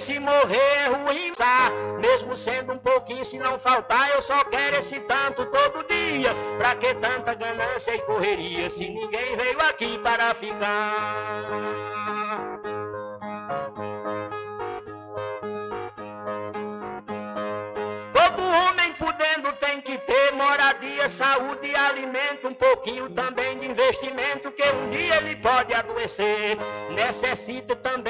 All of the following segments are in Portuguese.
Se morrer é ruim, tá? Mesmo sendo um pouquinho, se não faltar, eu só quero esse tanto todo dia. Pra que tanta ganância e correria se ninguém veio aqui para ficar? moradia, saúde e alimento, um pouquinho também de investimento, que um dia ele pode adoecer. Necessita também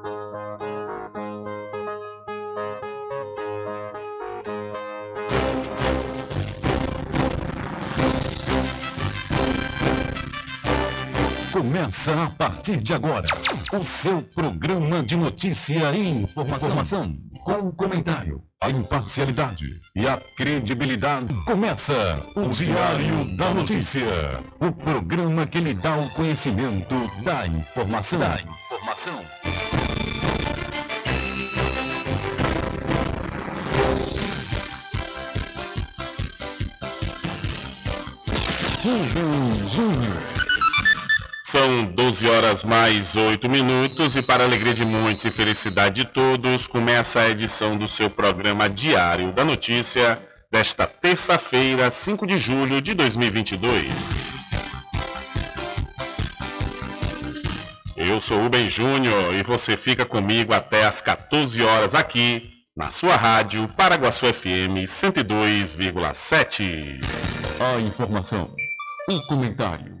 Começa a partir de agora o seu programa de notícia e informação, informação com o comentário, a imparcialidade e a credibilidade. Começa o Diário da Notícia, o programa que lhe dá o conhecimento da informação. Da informação. Rubem Júnior. São 12 horas mais 8 minutos e para alegria de muitos e felicidade de todos, começa a edição do seu programa Diário da Notícia desta terça-feira, 5 de julho de 2022. Eu sou Rubem Júnior e você fica comigo até às 14 horas aqui na sua rádio Paraguaçu FM 102,7. A informação, o comentário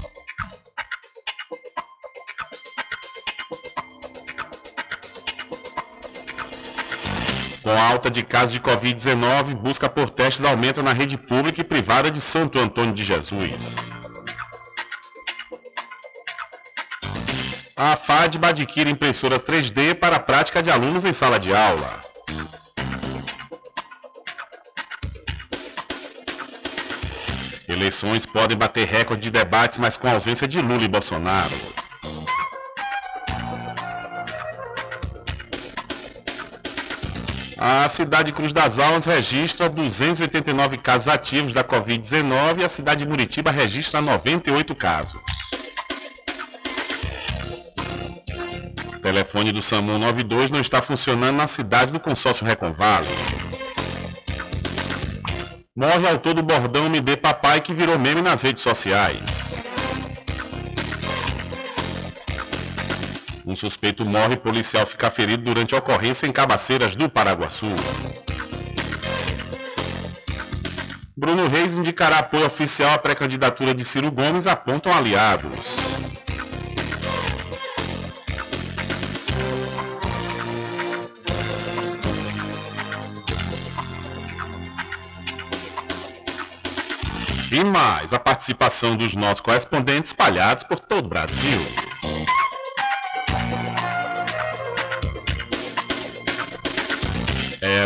Com a alta de casos de Covid-19, busca por testes aumenta na rede pública e privada de Santo Antônio de Jesus. A FADB adquire impressora 3D para a prática de alunos em sala de aula. Eleições podem bater recorde de debates, mas com ausência de Lula e Bolsonaro. A cidade Cruz das Almas registra 289 casos ativos da Covid-19 e a cidade de Muritiba registra 98 casos. O telefone do SAMU 92 não está funcionando nas cidades do consórcio Recon-Vale. Morre autor do bordão Me Dê Papai que virou meme nas redes sociais. Um suspeito morre e policial fica ferido durante a ocorrência em Cabaceiras do Paraguaçu. Bruno Reis indicará apoio oficial à pré-candidatura de Ciro Gomes, apontam aliados. E mais a participação dos nossos correspondentes espalhados por todo o Brasil.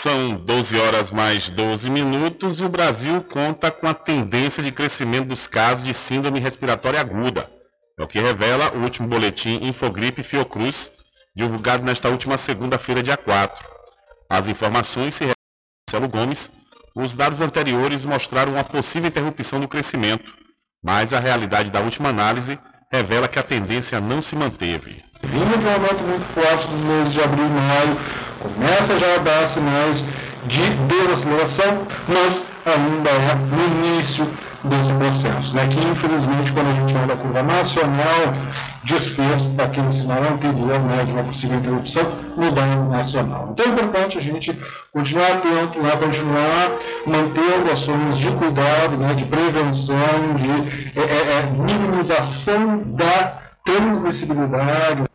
São 12 horas mais 12 minutos e o Brasil conta com a tendência de crescimento dos casos de síndrome respiratória aguda. É o que revela o último boletim Infogripe Fiocruz, divulgado nesta última segunda-feira, dia 4. As informações se Marcelo Gomes, os dados anteriores mostraram uma possível interrupção do crescimento, mas a realidade da última análise revela que a tendência não se manteve. Vindo de um aumento muito forte dos meses de abril e maio, começa já a dar sinais de desaceleração, mas ainda é no início desse processo, né? que infelizmente quando a gente olha a curva nacional, desfez daquele sinal anterior né, de uma possível interrupção no dano nacional. Então é importante a gente continuar atento, né, continuar mantendo ações de cuidado, né, de prevenção, de é, é, minimização da transmissibilidade,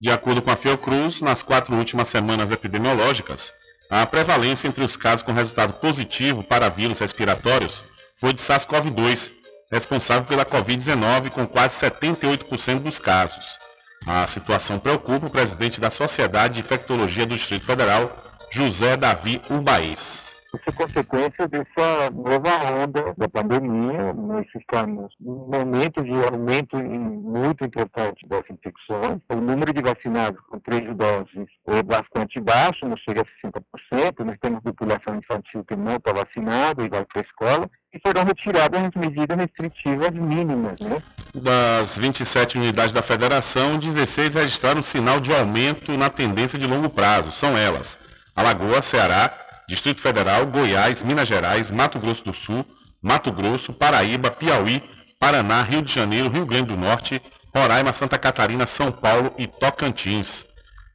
de acordo com a Fiocruz, nas quatro últimas semanas epidemiológicas, a prevalência entre os casos com resultado positivo para vírus respiratórios foi de SARS-CoV-2, responsável pela Covid-19 com quase 78% dos casos. A situação preocupa o presidente da Sociedade de Infectologia do Distrito Federal, José Davi Ubaís. Isso é consequência dessa nova onda da pandemia. Nós estamos num momento de aumento muito importante das infecções. O número de vacinados com três doses é bastante baixo, não chega a 60%. Nós temos população infantil que não está vacinada e vai para a escola e foram retiradas as medidas restritivas mínimas. Né? Das 27 unidades da federação, 16 registraram sinal de aumento na tendência de longo prazo. São elas: Alagoas, Ceará, Distrito Federal, Goiás, Minas Gerais, Mato Grosso do Sul, Mato Grosso, Paraíba, Piauí, Paraná, Rio de Janeiro, Rio Grande do Norte, Roraima, Santa Catarina, São Paulo e Tocantins.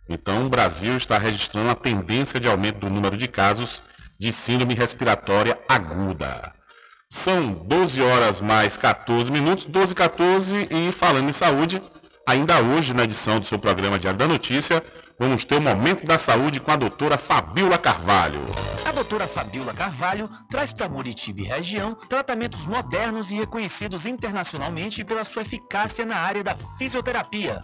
Então, o Brasil está registrando a tendência de aumento do número de casos de síndrome respiratória aguda. São 12 horas mais 14 minutos, 12 e 14, e falando em saúde, ainda hoje na edição do seu programa Diário da Notícia, vamos ter o Momento da Saúde com a doutora Fabiola Carvalho. A doutora Fabiola Carvalho traz para Muritiba região tratamentos modernos e reconhecidos internacionalmente pela sua eficácia na área da fisioterapia.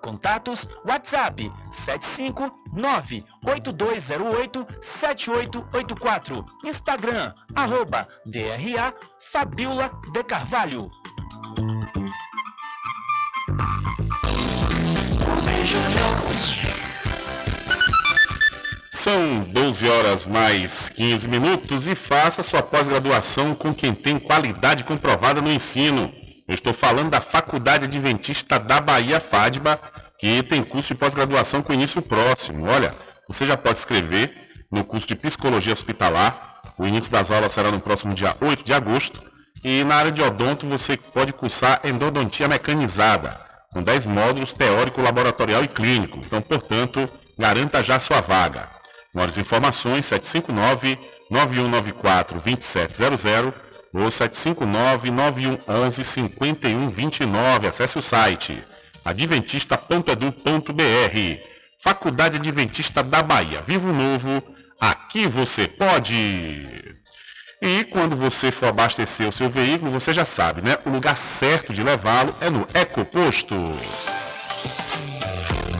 Contatos WhatsApp 759-8208-7884. Instagram, arroba DRA Fabiola de Carvalho. São 12 horas mais 15 minutos e faça sua pós-graduação com quem tem qualidade comprovada no ensino. Eu estou falando da Faculdade Adventista da Bahia FADBA, que tem curso de pós-graduação com início próximo. Olha, você já pode escrever no curso de Psicologia Hospitalar. O início das aulas será no próximo dia 8 de agosto. E na área de odonto você pode cursar endodontia mecanizada, com 10 módulos teórico, laboratorial e clínico. Então, portanto, garanta já sua vaga. Maiores informações 759 9194 2700 ou 759-9111-5129. Acesse o site adventista.edu.br. Faculdade Adventista da Bahia. Vivo Novo, aqui você pode! E quando você for abastecer o seu veículo, você já sabe, né? O lugar certo de levá-lo é no Ecoposto.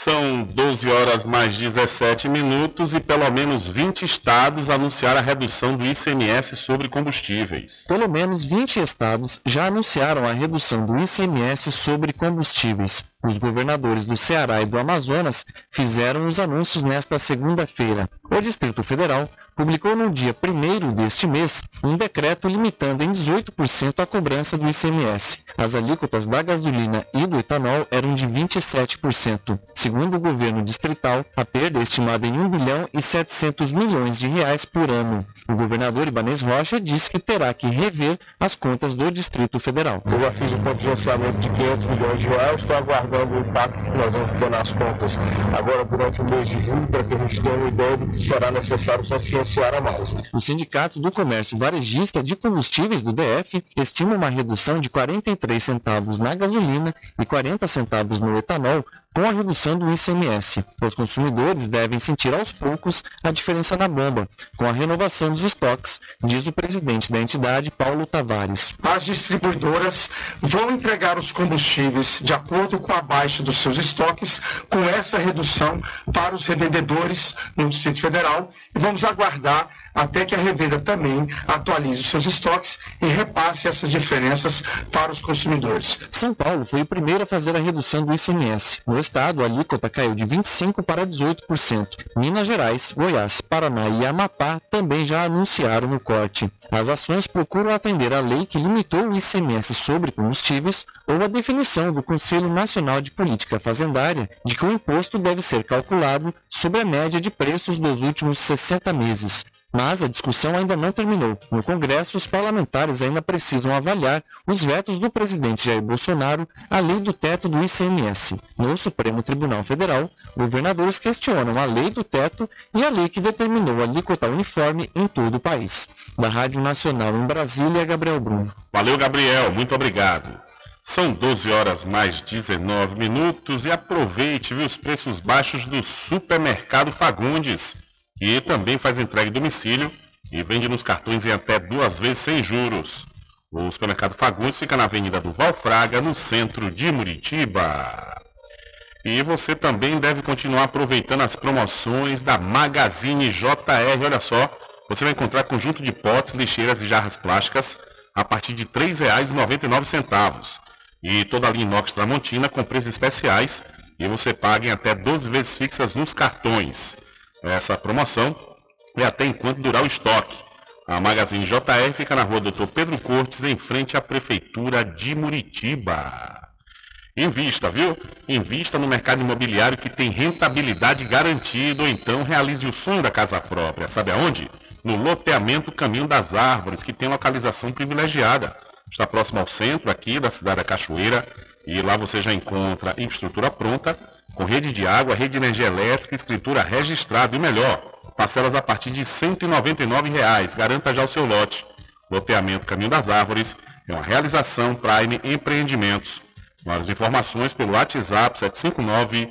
São 12 horas mais 17 minutos e pelo menos 20 estados anunciaram a redução do ICMS sobre combustíveis. Pelo menos 20 estados já anunciaram a redução do ICMS sobre combustíveis. Os governadores do Ceará e do Amazonas fizeram os anúncios nesta segunda-feira. O Distrito Federal publicou no dia 1 deste mês um decreto limitando em 18% a cobrança do ICMS. As alíquotas da gasolina e do etanol eram de 27%. Segundo o governo distrital, a perda é estimada em 1 bilhão e 700 milhões de reais por ano. O governador Ibanez Rocha disse que terá que rever as contas do Distrito Federal. Eu já fiz um contingenciamento de 500 milhões de reais, estou aguardando o impacto que nós vamos ter nas contas agora durante o mês de julho, para que a gente tenha uma ideia do que será necessário contingenciar mais. O Sindicato do Comércio Varejista de Combustíveis do DF estima uma redução de 43 centavos na gasolina e 40 centavos no etanol com a redução do ICMS. Os consumidores devem sentir aos poucos a diferença na bomba, com a renovação dos estoques, diz o presidente da entidade, Paulo Tavares. As distribuidoras vão entregar os combustíveis de acordo com a baixa dos seus estoques, com essa redução para os revendedores no Distrito Federal, e vamos aguardar até que a revenda também atualize os seus estoques e repasse essas diferenças para os consumidores. São Paulo foi o primeiro a fazer a redução do ICMS. No estado, a alíquota caiu de 25% para 18%. Minas Gerais, Goiás, Paraná e Amapá também já anunciaram o corte. As ações procuram atender à lei que limitou o ICMS sobre combustíveis ou a definição do Conselho Nacional de Política Fazendária de que o imposto deve ser calculado sobre a média de preços dos últimos 60 meses. Mas a discussão ainda não terminou. No Congresso, os parlamentares ainda precisam avaliar os vetos do presidente Jair Bolsonaro à lei do teto do ICMS. No Supremo Tribunal Federal, governadores questionam a lei do teto e a lei que determinou a alíquota uniforme em todo o país. Da Rádio Nacional em Brasília, Gabriel Bruno. Valeu, Gabriel. Muito obrigado. São 12 horas mais 19 minutos e aproveite viu, os preços baixos do Supermercado Fagundes e também faz entrega em domicílio e vende nos cartões em até duas vezes sem juros. O supermercado Fagundes fica na Avenida do Valfraga, no centro de Muritiba. E você também deve continuar aproveitando as promoções da Magazine JR. Olha só, você vai encontrar conjunto de potes, lixeiras e jarras plásticas a partir de R$ 3,99. E toda a linha inox Tramontina com preços especiais e você paga em até 12 vezes fixas nos cartões. Essa promoção é até enquanto durar o estoque. A Magazine JR fica na rua Doutor Pedro Cortes, em frente à Prefeitura de Muritiba. Invista, viu? Invista no mercado imobiliário que tem rentabilidade garantida ou então realize o sonho da casa própria. Sabe aonde? No loteamento Caminho das Árvores, que tem localização privilegiada. Está próximo ao centro aqui da cidade da Cachoeira e lá você já encontra infraestrutura pronta, com rede de água, rede de energia elétrica, escritura registrada e melhor, parcelas a partir de 199 reais. Garanta já o seu lote. Loteamento Caminho das Árvores é uma realização Prime Empreendimentos. Mais informações pelo WhatsApp 759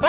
1000.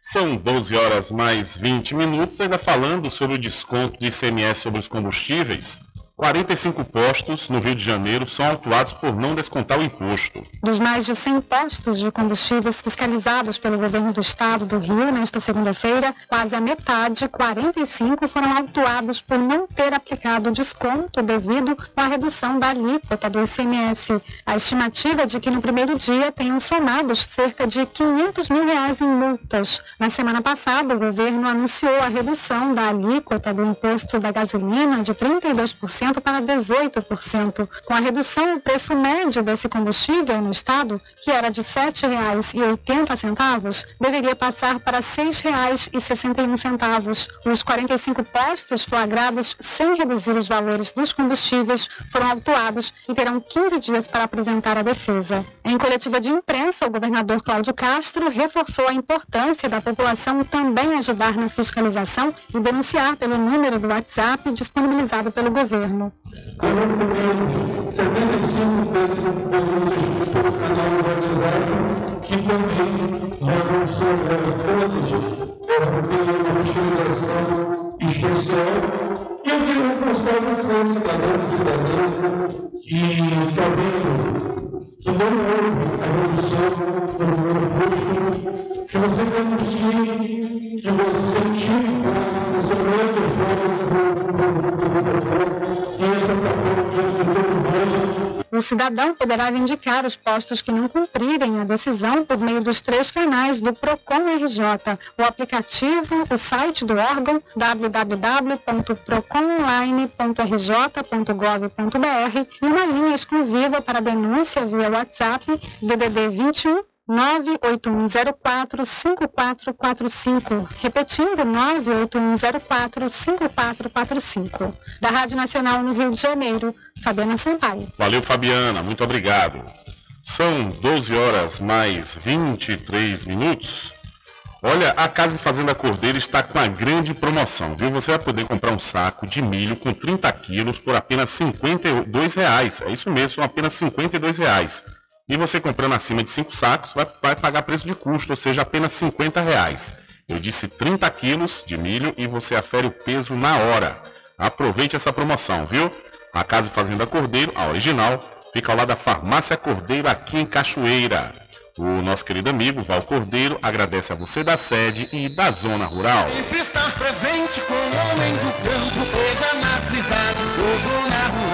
São 12 horas mais 20 minutos, ainda falando sobre o desconto de ICMS sobre os combustíveis. 45 postos no Rio de Janeiro são autuados por não descontar o imposto. Dos mais de 100 postos de combustíveis fiscalizados pelo governo do estado do Rio nesta segunda-feira, quase a metade, 45, foram autuados por não ter aplicado desconto devido à redução da alíquota do ICMS. A estimativa é de que no primeiro dia tenham somados cerca de 500 mil reais em multas. Na semana passada, o governo anunciou a redução da alíquota do imposto da gasolina de 32% para 18%. Com a redução, o preço médio desse combustível no estado, que era de R$ 7,80, deveria passar para R$ 6,61. Os 45 postos flagrados sem reduzir os valores dos combustíveis foram autuados e terão 15 dias para apresentar a defesa. Em coletiva de imprensa, o governador Cláudio Castro reforçou a importância da população também ajudar na fiscalização e denunciar pelo número do WhatsApp disponibilizado pelo governo governo. Eu recebi 75 denúncias pelo canal do que também não são todos, tem uma utilização especial. E eu queria mostrar a você, cidadão, cidadão, que está vendo que não houve a redução do número posto, que você que você tinha, você mesmo foi o cidadão poderá indicar os postos que não cumprirem a decisão por meio dos três canais do PROCON RJ, o aplicativo, o site do órgão www.proconline.rj.gov.br e uma linha exclusiva para denúncia via WhatsApp DDD 21 981045445. Repetindo, 981045445. Da Rádio Nacional no Rio de Janeiro, Fabiana Sampaio. Valeu, Fabiana. Muito obrigado. São 12 horas mais 23 minutos. Olha, a Casa e Fazenda Cordeiro está com uma grande promoção, viu? Você vai poder comprar um saco de milho com 30 quilos por apenas 52 reais. É isso mesmo, são apenas 52 reais. E você comprando acima de 5 sacos vai, vai, pagar preço de custo, ou seja, apenas 50 reais. Eu disse 30 quilos de milho e você afere o peso na hora. Aproveite essa promoção, viu? A Casa Fazenda Cordeiro, a original, fica ao lado da Farmácia Cordeiro aqui em Cachoeira. O nosso querido amigo Val Cordeiro agradece a você da sede e da zona rural. Sempre estar presente com o homem do campo, seja na cidade ou zona rural.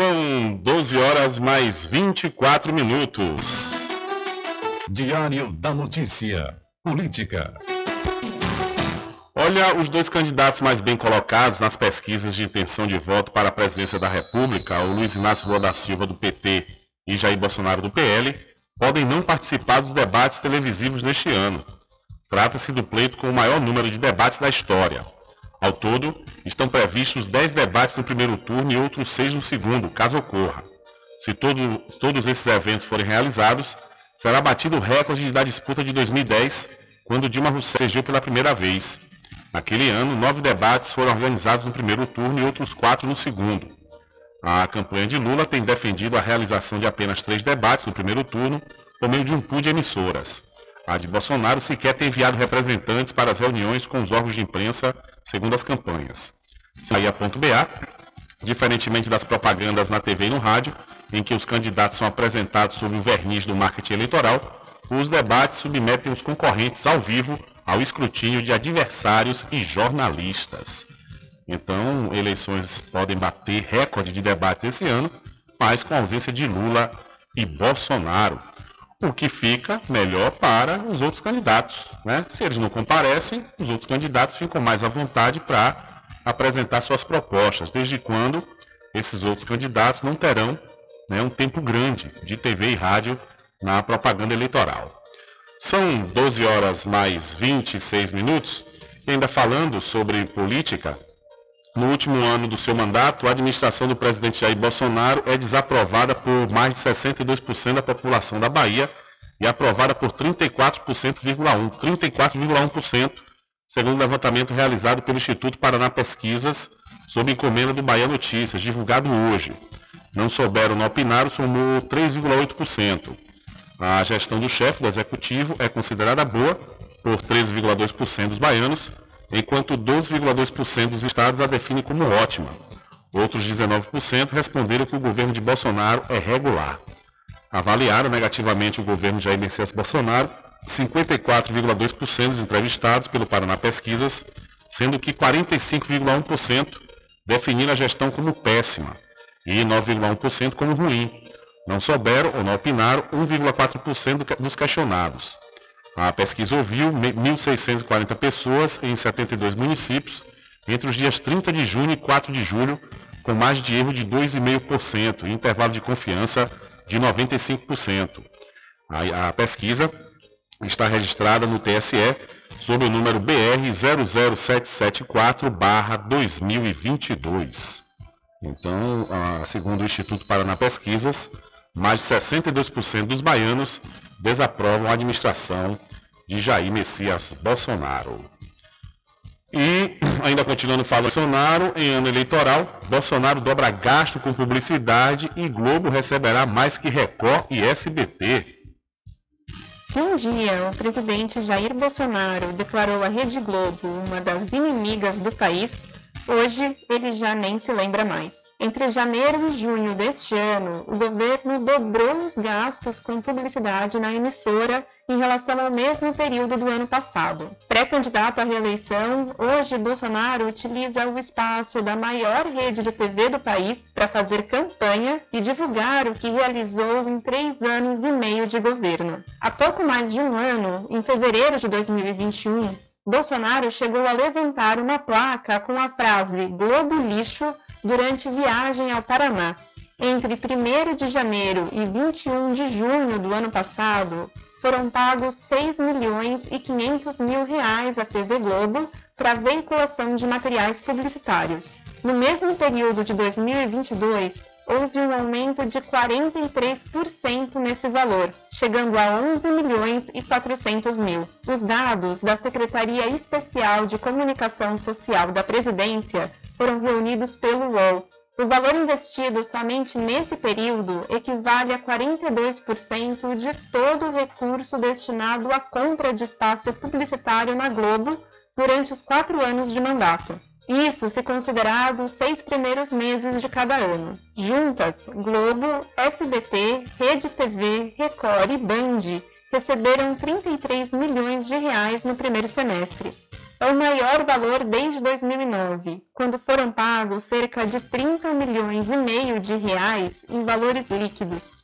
São 12 horas mais 24 minutos. Diário da Notícia. Política. Olha, os dois candidatos mais bem colocados nas pesquisas de intenção de voto para a presidência da República, o Luiz Inácio Lula da Silva do PT e Jair Bolsonaro do PL, podem não participar dos debates televisivos neste ano. Trata-se do pleito com o maior número de debates da história. Ao todo, estão previstos 10 debates no primeiro turno e outros 6 no segundo, caso ocorra. Se todo, todos esses eventos forem realizados, será batido o recorde da disputa de 2010, quando Dilma Rousseff elegeu pela primeira vez. Naquele ano, nove debates foram organizados no primeiro turno e outros quatro no segundo. A campanha de Lula tem defendido a realização de apenas três debates no primeiro turno, por meio de um pool de emissoras. A de Bolsonaro sequer tem enviado representantes para as reuniões com os órgãos de imprensa, segundo as campanhas. Bahia.ba, diferentemente das propagandas na TV e no rádio, em que os candidatos são apresentados sob o verniz do marketing eleitoral, os debates submetem os concorrentes ao vivo ao escrutínio de adversários e jornalistas. Então, eleições podem bater recorde de debates esse ano, mas com a ausência de Lula e Bolsonaro. O que fica melhor para os outros candidatos. Né? Se eles não comparecem, os outros candidatos ficam mais à vontade para apresentar suas propostas, desde quando esses outros candidatos não terão né, um tempo grande de TV e rádio na propaganda eleitoral. São 12 horas mais 26 minutos. E ainda falando sobre política, no último ano do seu mandato, a administração do presidente Jair Bolsonaro é desaprovada por mais de 62% da população da Bahia e aprovada por 34,1%, 34,1%, segundo o levantamento realizado pelo Instituto Paraná Pesquisas, sob encomenda do Bahia Notícias, divulgado hoje. Não souberam não opinar, somou 3,8%. A gestão do chefe do executivo é considerada boa por 13,2% dos baianos enquanto 12,2% dos estados a definem como ótima. Outros 19% responderam que o governo de Bolsonaro é regular. Avaliaram negativamente o governo de Jair Messias Bolsonaro 54,2% dos entrevistados pelo Paraná Pesquisas, sendo que 45,1% definiram a gestão como péssima e 9,1% como ruim. Não souberam ou não opinaram 1,4% dos questionados. A pesquisa ouviu 1.640 pessoas em 72 municípios entre os dias 30 de junho e 4 de julho, com margem de erro de 2,5% e intervalo de confiança de 95%. A, a pesquisa está registrada no TSE sob o número BR 00774-2022. Então, segundo o Instituto Paraná Pesquisas, mais de 62% dos baianos desaprovam a administração de Jair Messias Bolsonaro. E, ainda continuando falando Bolsonaro, em ano eleitoral, Bolsonaro dobra gasto com publicidade e Globo receberá mais que Record e SBT. Se um dia o presidente Jair Bolsonaro declarou a Rede Globo uma das inimigas do país, hoje ele já nem se lembra mais. Entre janeiro e junho deste ano, o governo dobrou os gastos com publicidade na emissora em relação ao mesmo período do ano passado. Pré-candidato à reeleição, hoje Bolsonaro utiliza o espaço da maior rede de TV do país para fazer campanha e divulgar o que realizou em três anos e meio de governo. Há pouco mais de um ano, em fevereiro de 2021, Bolsonaro chegou a levantar uma placa com a frase Globo Lixo durante viagem ao Paraná. Entre 1 de janeiro e 21 de junho do ano passado, foram pagos 6 milhões e 500 mil reais à TV Globo para veiculação de materiais publicitários. No mesmo período de 2022, houve um aumento de 43% nesse valor, chegando a 11 milhões e 400 mil. Os dados da Secretaria Especial de Comunicação Social da Presidência foram reunidos pelo UOL. O valor investido somente nesse período equivale a 42% de todo o recurso destinado à compra de espaço publicitário na Globo durante os quatro anos de mandato. Isso se considerado os seis primeiros meses de cada ano. Juntas, Globo, SBT, Rede TV, Record e Band receberam 33 milhões de reais no primeiro semestre. É o maior valor desde 2009, quando foram pagos cerca de 30 milhões e meio de reais em valores líquidos.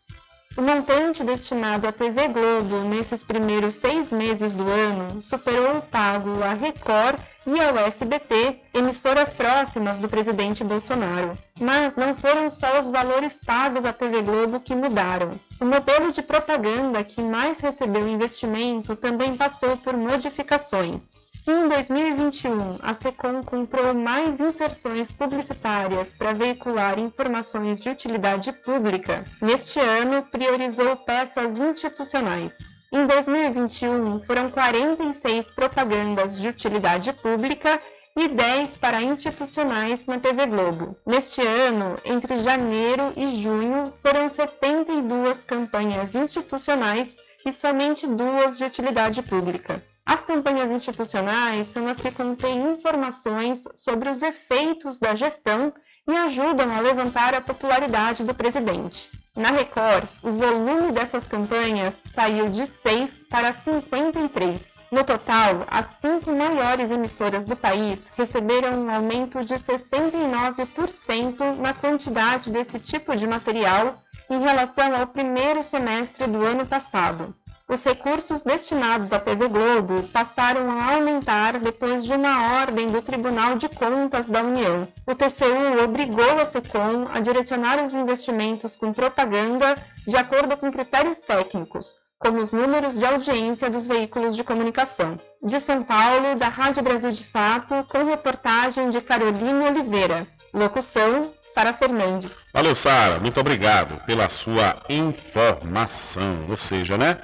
O montante destinado à TV Globo nesses primeiros seis meses do ano superou o pago à Record e ao SBT, emissoras próximas do presidente Bolsonaro. Mas não foram só os valores pagos à TV Globo que mudaram. O modelo de propaganda que mais recebeu investimento também passou por modificações. Se em 2021 a SECOM comprou mais inserções publicitárias para veicular informações de utilidade pública, neste ano priorizou peças institucionais. Em 2021 foram 46 propagandas de utilidade pública e 10 para institucionais na TV Globo. Neste ano, entre janeiro e junho, foram 72 campanhas institucionais e somente duas de utilidade pública. As campanhas institucionais são as que contêm informações sobre os efeitos da gestão e ajudam a levantar a popularidade do presidente. Na Record, o volume dessas campanhas saiu de 6 para 53. No total, as cinco maiores emissoras do país receberam um aumento de 69% na quantidade desse tipo de material em relação ao primeiro semestre do ano passado os recursos destinados à TV Globo passaram a aumentar depois de uma ordem do Tribunal de Contas da União. O TCU obrigou a SECOM a direcionar os investimentos com propaganda de acordo com critérios técnicos, como os números de audiência dos veículos de comunicação. De São Paulo, da Rádio Brasil de Fato, com reportagem de Carolina Oliveira. Locução, Sara Fernandes. Valeu, Sara. Muito obrigado pela sua informação. Ou seja, né?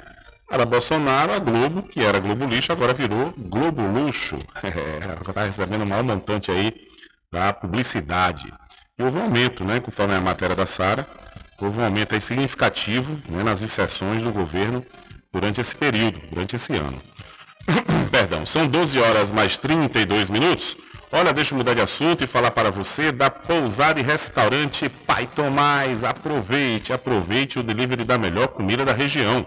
Era Bolsonaro, a Globo, que era Globo Lixo, agora virou Globo Luxo. Está recebendo o maior montante aí da publicidade. E houve um aumento, né, conforme a matéria da Sara, houve um aumento aí significativo né, nas inserções do governo durante esse período, durante esse ano. Perdão, são 12 horas mais 32 minutos. Olha, deixa eu mudar de assunto e falar para você da pousada e restaurante Pai Tomás. Aproveite, aproveite o delivery da melhor comida da região.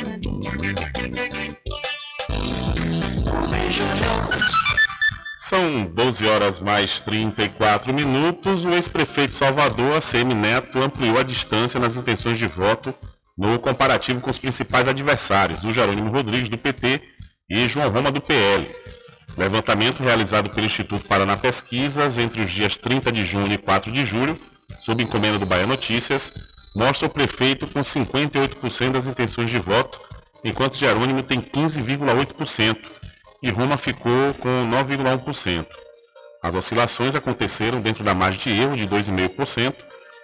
São 12 horas mais 34 minutos. O ex-prefeito de Salvador, ACM Neto, ampliou a distância nas intenções de voto no comparativo com os principais adversários, o Jerônimo Rodrigues, do PT, e João Roma, do PL. Levantamento realizado pelo Instituto Paraná Pesquisas entre os dias 30 de junho e 4 de julho, sob encomenda do Bahia Notícias, mostra o prefeito com 58% das intenções de voto, enquanto Jerônimo tem 15,8%. E Roma ficou com 9,1%. As oscilações aconteceram dentro da margem de erro de 2,5%,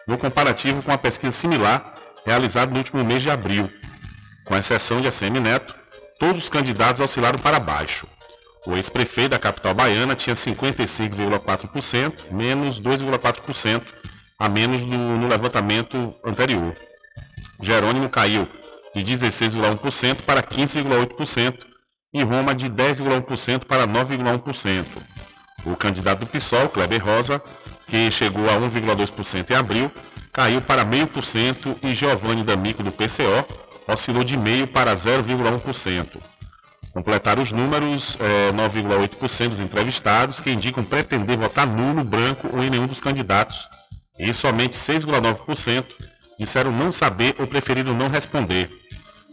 no comparativo com a pesquisa similar realizada no último mês de abril. Com exceção de ACM Neto, todos os candidatos oscilaram para baixo. O ex-prefeito da capital baiana tinha 55,4%, menos 2,4% a menos do, no levantamento anterior. Jerônimo caiu de 16,1% para 15,8% e Roma de 10,1% para 9,1%. O candidato do PSOL, Kleber Rosa, que chegou a 1,2% em abril, caiu para 0,5% e Giovanni D'Amico do PCO oscilou de 0,5% para 0,1%. Completaram os números é, 9,8% dos entrevistados que indicam pretender votar nulo, branco ou em nenhum dos candidatos. E somente 6,9% disseram não saber ou preferiram não responder.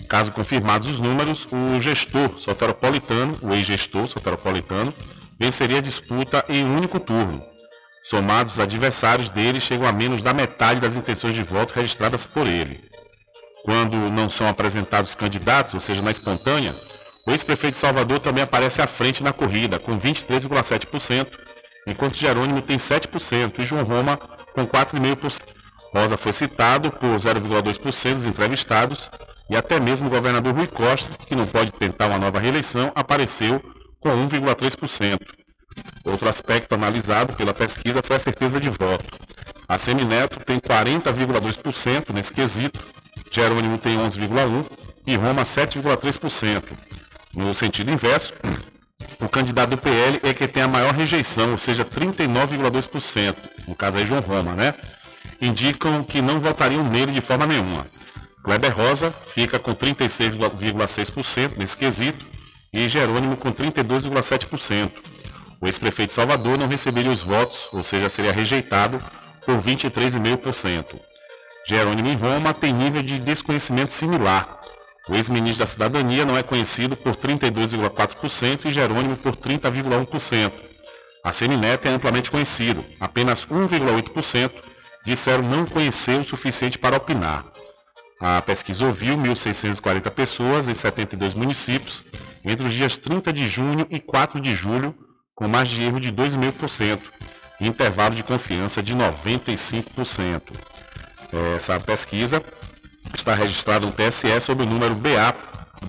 Caso confirmados os números, o gestor soteropolitano, o ex-gestor soteropolitano, venceria a disputa em um único turno. Somados, os adversários dele chegam a menos da metade das intenções de voto registradas por ele. Quando não são apresentados candidatos, ou seja, na espontânea, o ex-prefeito de Salvador também aparece à frente na corrida, com 23,7%, enquanto Jerônimo tem 7% e João Roma com 4,5%. Rosa foi citado por 0,2% dos entrevistados e até mesmo o governador Rui Costa, que não pode tentar uma nova reeleição, apareceu com 1,3%. Outro aspecto analisado pela pesquisa foi a certeza de voto. A Semineto tem 40,2% nesse quesito, Jerônimo tem 11,1% e Roma 7,3%. No sentido inverso, o candidato do PL é que tem a maior rejeição, ou seja, 39,2%. No caso aí, João Roma, né? Indicam que não votariam nele de forma nenhuma. Kleber Rosa fica com 36,6% nesse quesito e Jerônimo com 32,7%. O ex-prefeito Salvador não receberia os votos, ou seja, seria rejeitado por 23,5%. Jerônimo em Roma tem nível de desconhecimento similar. O ex-ministro da Cidadania não é conhecido por 32,4% e Jerônimo por 30,1%. A Semineto é amplamente conhecido. Apenas 1,8% disseram não conhecer o suficiente para opinar. A pesquisa ouviu 1.640 pessoas em 72 municípios entre os dias 30 de junho e 4 de julho, com margem de erro de 2,5% e intervalo de confiança de 95%. Essa pesquisa está registrada no TSE sob o número BA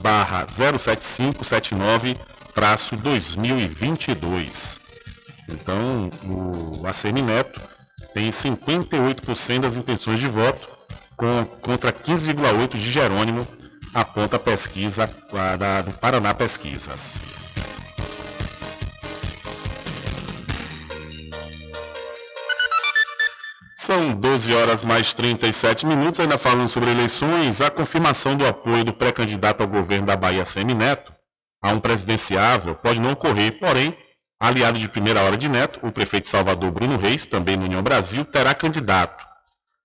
barra 07579-2022. Então, o ACM Neto tem 58% das intenções de voto com, contra 15,8% de Jerônimo, aponta a pesquisa da, do Paraná Pesquisas. São 12 horas mais 37 minutos, ainda falando sobre eleições, a confirmação do apoio do pré-candidato ao governo da Bahia, Semi Neto, a um presidenciável pode não ocorrer, porém, aliado de primeira hora de Neto, o prefeito de Salvador, Bruno Reis, também no União Brasil, terá candidato.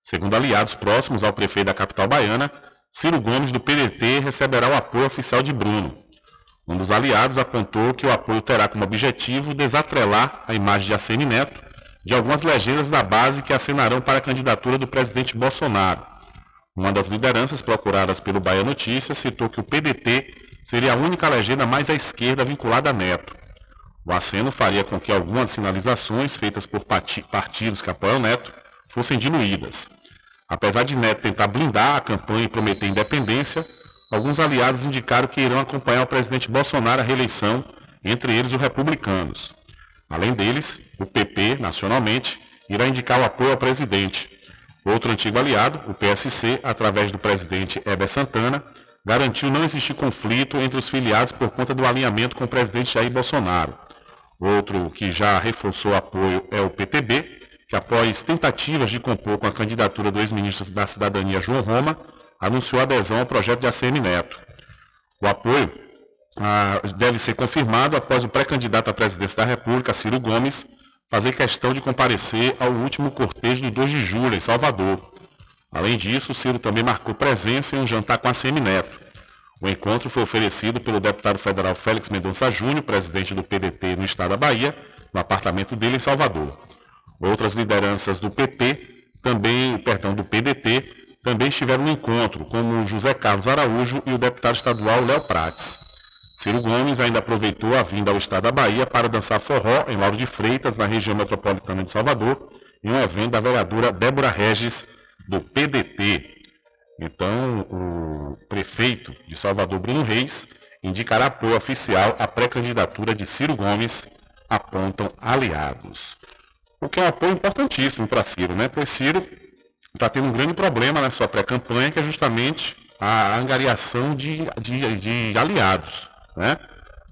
Segundo aliados próximos ao prefeito da capital baiana, Ciro Gomes, do PDT, receberá o apoio oficial de Bruno. Um dos aliados apontou que o apoio terá como objetivo desatrelar a imagem de Assemi Neto de algumas legendas da base que acenarão para a candidatura do presidente Bolsonaro. Uma das lideranças procuradas pelo Bahia Notícias citou que o PDT seria a única legenda mais à esquerda vinculada a Neto. O aceno faria com que algumas sinalizações feitas por partidos que apoiam Neto fossem diluídas. Apesar de Neto tentar blindar a campanha e prometer independência, alguns aliados indicaram que irão acompanhar o presidente Bolsonaro à reeleição, entre eles os republicanos. Além deles, o PP, nacionalmente, irá indicar o apoio ao presidente. Outro antigo aliado, o PSC, através do presidente Heber Santana, garantiu não existir conflito entre os filiados por conta do alinhamento com o presidente Jair Bolsonaro. Outro que já reforçou apoio é o PTB, que após tentativas de compor com a candidatura do ex-ministro da Cidadania João Roma, anunciou adesão ao projeto de ACM Neto. O apoio ah, deve ser confirmado após o pré-candidato à presidência da República, Ciro Gomes, fazer questão de comparecer ao último cortejo do 2 de julho, em Salvador. Além disso, Ciro também marcou presença em um jantar com a Semineto. O encontro foi oferecido pelo deputado federal Félix Mendonça Júnior, presidente do PDT no estado da Bahia, no apartamento dele em Salvador. Outras lideranças do PT, também, perdão, do PDT, também estiveram no encontro, como José Carlos Araújo e o deputado estadual Léo Prates. Ciro Gomes ainda aproveitou a vinda ao estado da Bahia para dançar forró em Lauro de Freitas, na região metropolitana de Salvador, em um evento da vereadora Débora Regis, do PDT. Então, o prefeito de Salvador, Bruno Reis, indicará apoio oficial à pré-candidatura de Ciro Gomes, apontam aliados. O que é um apoio importantíssimo para Ciro, né? Pois Ciro está tendo um grande problema na sua pré-campanha, que é justamente a angariação de, de, de aliados. Né?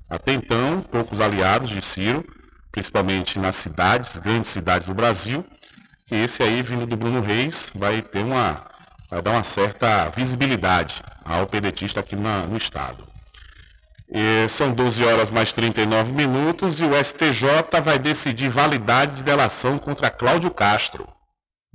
Até então, poucos aliados de Ciro, principalmente nas cidades, grandes cidades do Brasil. E esse aí, vindo do Bruno Reis, vai ter uma. vai dar uma certa visibilidade ao pedetista aqui na, no estado. E são 12 horas mais 39 minutos e o STJ vai decidir validade de delação contra Cláudio Castro.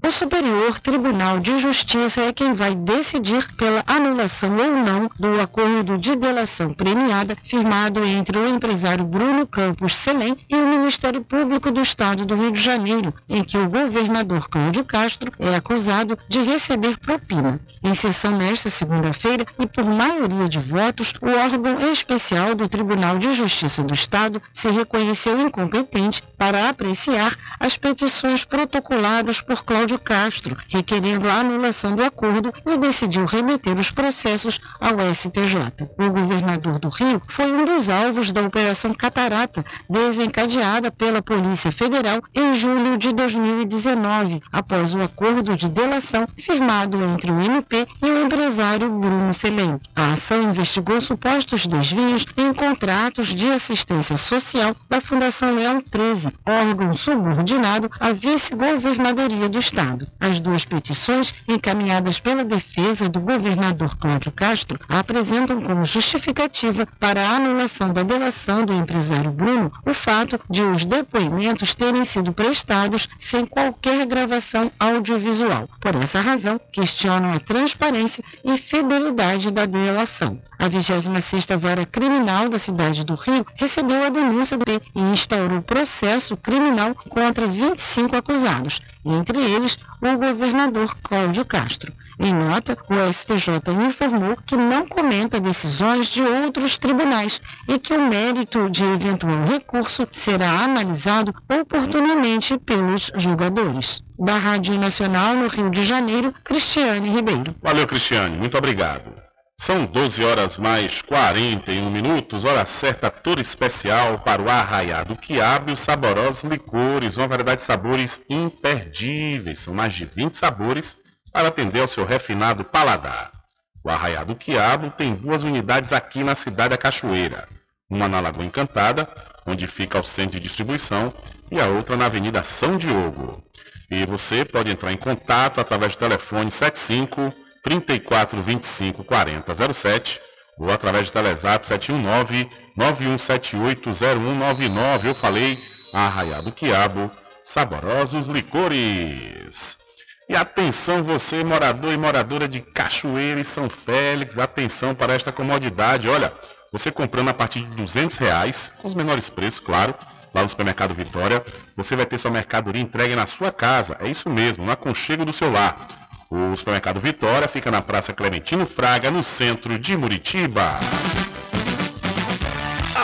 O Superior Tribunal de Justiça é quem vai decidir pela anulação ou não do acordo de delação premiada firmado entre o empresário Bruno Campos Selem e o Ministério Público do Estado do Rio de Janeiro, em que o governador Cláudio Castro é acusado de receber propina. Em sessão nesta segunda-feira e por maioria de votos, o órgão especial do Tribunal de Justiça do Estado se reconheceu incompetente para apreciar as petições protocoladas por Cláudio Castro, requerendo a anulação do acordo e decidiu remeter os processos ao STJ. O governador do Rio foi um dos alvos da Operação Catarata, desencadeada pela Polícia Federal em julho de 2019, após o acordo de delação firmado entre o MP e o empresário Bruno Selem. A ação investigou supostos desvios em contratos de assistência social da Fundação Leão 13, órgão subordinado à vice-governadoria do Estado. Estado. As duas petições, encaminhadas pela defesa do governador Cláudio Castro, apresentam como justificativa para a anulação da delação do empresário Bruno o fato de os depoimentos terem sido prestados sem qualquer gravação audiovisual. Por essa razão, questionam a transparência e fidelidade da delação. A 26ª Vara Criminal da cidade do Rio recebeu a denúncia do e instaurou processo criminal contra 25 acusados, entre eles o governador Cláudio Castro. Em nota, o STJ informou que não comenta decisões de outros tribunais e que o mérito de eventual recurso será analisado oportunamente pelos julgadores. Da Rádio Nacional no Rio de Janeiro, Cristiane Ribeiro. Valeu, Cristiane. Muito obrigado. São 12 horas mais 41 minutos, hora certa toda especial para o arraiado quiabo e os saborosos licores, uma variedade de sabores imperdíveis. São mais de 20 sabores para atender ao seu refinado paladar. O arraiado quiabo tem duas unidades aqui na cidade da Cachoeira. Uma na Lagoa Encantada, onde fica o centro de distribuição, e a outra na Avenida São Diogo. E você pode entrar em contato através do telefone 75 34 25 40 07 ou através do Telezap 719 91780199. Eu falei Arraiado Quiabo, saborosos licores. E atenção você, morador e moradora de Cachoeira e São Félix, atenção para esta comodidade. Olha, você comprando a partir de 200 reais, com os menores preços, claro, lá no supermercado Vitória, você vai ter sua mercadoria entregue na sua casa. É isso mesmo, no aconchego do seu lar. O supermercado Vitória fica na Praça Clementino Fraga, no centro de Muritiba.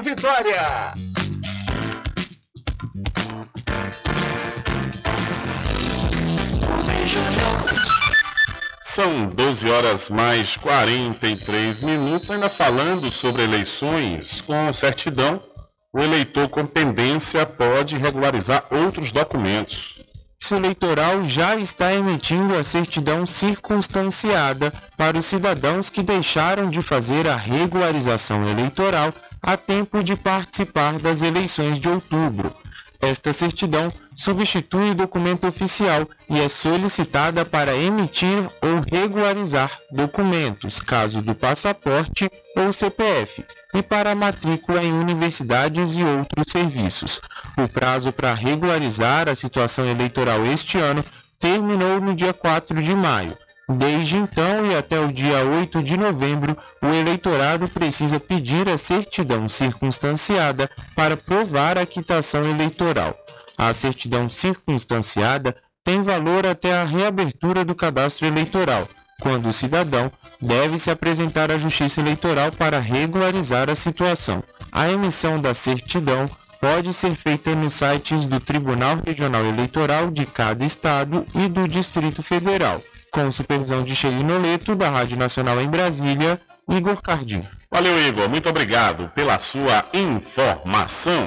Vitória. São 12 horas mais 43 minutos, ainda falando sobre eleições com certidão. O eleitor com pendência pode regularizar outros documentos. Justiça Eleitoral já está emitindo a certidão circunstanciada para os cidadãos que deixaram de fazer a regularização eleitoral a tempo de participar das eleições de outubro. Esta certidão substitui o documento oficial e é solicitada para emitir ou regularizar documentos, caso do passaporte ou CPF, e para matrícula em universidades e outros serviços. O prazo para regularizar a situação eleitoral este ano terminou no dia 4 de maio. Desde então e até o dia 8 de novembro, o eleitorado precisa pedir a certidão circunstanciada para provar a quitação eleitoral. A certidão circunstanciada tem valor até a reabertura do cadastro eleitoral, quando o cidadão deve se apresentar à Justiça Eleitoral para regularizar a situação. A emissão da certidão pode ser feita nos sites do Tribunal Regional Eleitoral de cada estado e do Distrito Federal com supervisão de Cheio Leto, da Rádio Nacional em Brasília, Igor Cardim. Valeu, Igor. Muito obrigado pela sua informação.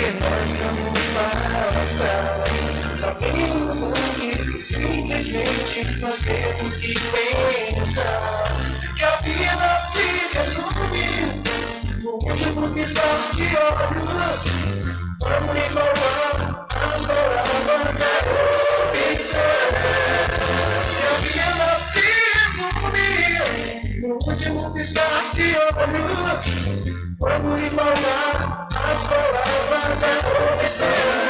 que nós vamos passar. Sabemos o que Simplesmente nós temos que pensar que a vida se resume no último piscar de olhos. Vamos enrolar as palavras é observar que a vida se resume no último piscar de olhos. Vamos enrolar as palavras é observar.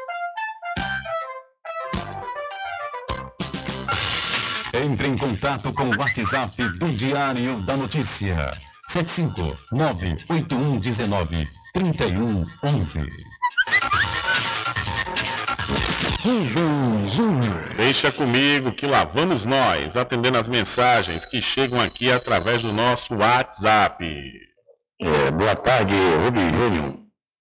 Entre em contato com o WhatsApp do Diário da Notícia. 759-8119-3111. Deixa comigo que lá vamos nós, atendendo as mensagens que chegam aqui através do nosso WhatsApp. É, boa tarde, Rubem Júnior.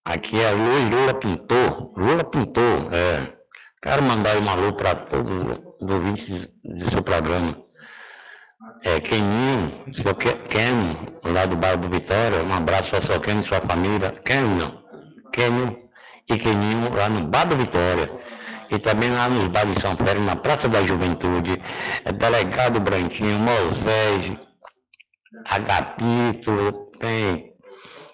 Aqui é Luiz Lula Pintor. Lula Pintor, é. Quero mandar um alô para todos os ouvintes do seu programa. É, Keninho, seu Ken, lá do bairro do Vitória, um abraço ao seu Ken e sua família. Ken não, Kenio e Keninho lá no Bar do Vitória. E também lá nos bares de São Pedro, na Praça da Juventude, é Delegado Branquinho, Moisés, Agapito, tem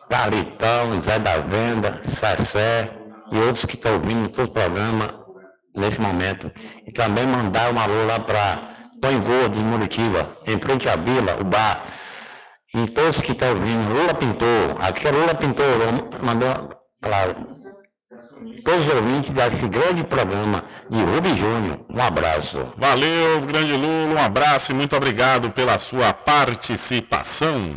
Calitão, Zé da Venda, Sassé e outros que estão ouvindo todo o programa nesse momento. E também mandar um alô lá para Põe Gordo, em Muritiba, em frente à vila, o bar. E todos que estão ouvindo, Lula Pintor, aqui é Lula Pintor, mandou para todos os ouvintes desse grande programa de Rubi Júnior. Um abraço. Valeu, grande Lula, um abraço e muito obrigado pela sua participação.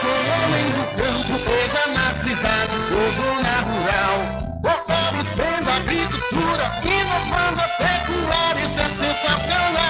com o homem do campo, seja na cidade ou zona rural. Fortalecendo a agricultura, inovando a pecuária, isso é sensacional.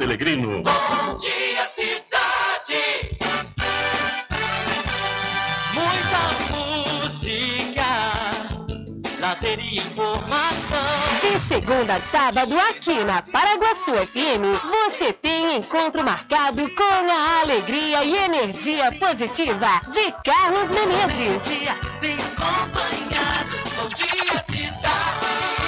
Pelegrino. Bom dia, cidade. Muita música, lazer e informação. De segunda a sábado, aqui na Paraguaçu FM, você tem encontro marcado com a alegria e energia positiva de Carlos Menezes. Bem acompanhado. Bom dia, cidade.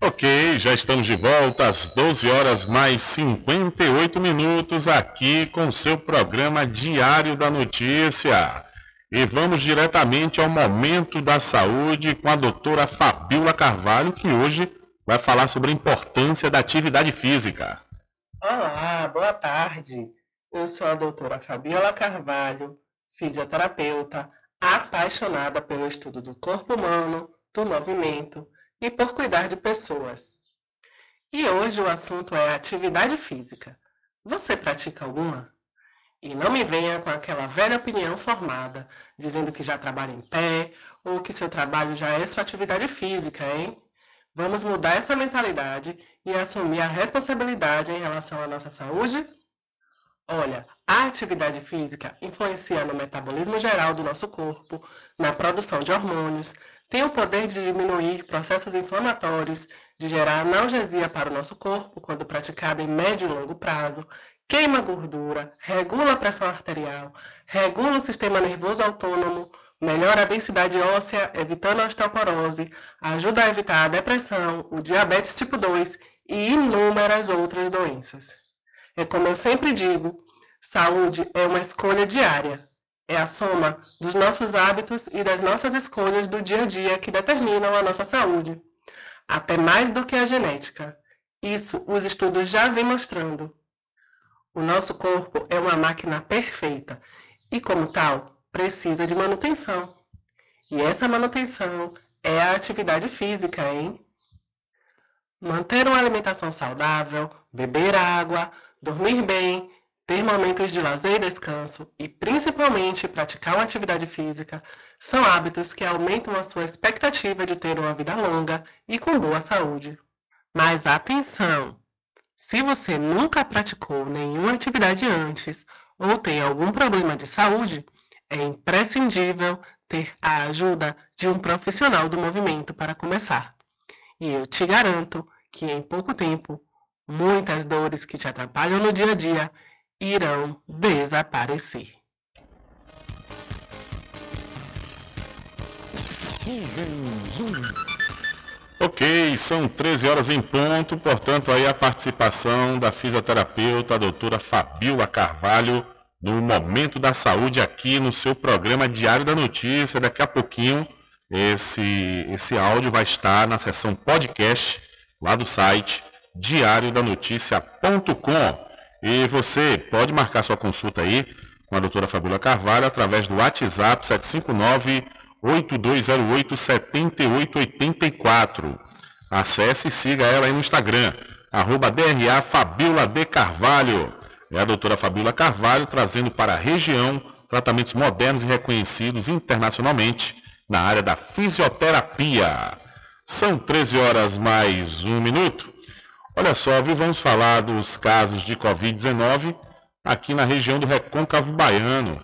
Ok, já estamos de volta às 12 horas mais 58 minutos aqui com o seu programa Diário da Notícia. E vamos diretamente ao momento da saúde com a doutora Fabiola Carvalho, que hoje vai falar sobre a importância da atividade física. Olá, boa tarde. Eu sou a doutora Fabiola Carvalho, fisioterapeuta, apaixonada pelo estudo do corpo humano, do movimento e por cuidar de pessoas. E hoje o assunto é atividade física. Você pratica alguma? E não me venha com aquela velha opinião formada, dizendo que já trabalha em pé ou que seu trabalho já é sua atividade física, hein? Vamos mudar essa mentalidade e assumir a responsabilidade em relação à nossa saúde? Olha, a atividade física influencia no metabolismo geral do nosso corpo, na produção de hormônios, tem o poder de diminuir processos inflamatórios, de gerar analgesia para o nosso corpo quando praticada em médio e longo prazo, queima gordura, regula a pressão arterial, regula o sistema nervoso autônomo, melhora a densidade óssea, evitando a osteoporose, ajuda a evitar a depressão, o diabetes tipo 2 e inúmeras outras doenças. É como eu sempre digo, saúde é uma escolha diária. É a soma dos nossos hábitos e das nossas escolhas do dia a dia que determinam a nossa saúde. Até mais do que a genética. Isso os estudos já vêm mostrando. O nosso corpo é uma máquina perfeita e, como tal, precisa de manutenção. E essa manutenção é a atividade física, hein? Manter uma alimentação saudável, beber água, dormir bem, ter momentos de lazer e descanso e principalmente praticar uma atividade física são hábitos que aumentam a sua expectativa de ter uma vida longa e com boa saúde. Mas atenção! Se você nunca praticou nenhuma atividade antes ou tem algum problema de saúde, é imprescindível ter a ajuda de um profissional do movimento para começar. E eu te garanto que em pouco tempo, muitas dores que te atrapalham no dia a dia irão desaparecer. Ok, são 13 horas em ponto, portanto aí a participação da fisioterapeuta a doutora Fabiola Carvalho no Momento da Saúde aqui no seu programa Diário da Notícia. Daqui a pouquinho esse, esse áudio vai estar na seção podcast lá do site diariodanoticia.com. E você pode marcar sua consulta aí com a doutora Fabíola Carvalho através do WhatsApp 759 8208 7884. Acesse e siga ela aí no Instagram, arroba DRA Fabiola de Carvalho. É a doutora Fabíola Carvalho trazendo para a região tratamentos modernos e reconhecidos internacionalmente na área da fisioterapia. São 13 horas mais um minuto. Olha só, viu, vamos falar dos casos de Covid-19 aqui na região do Recôncavo Baiano.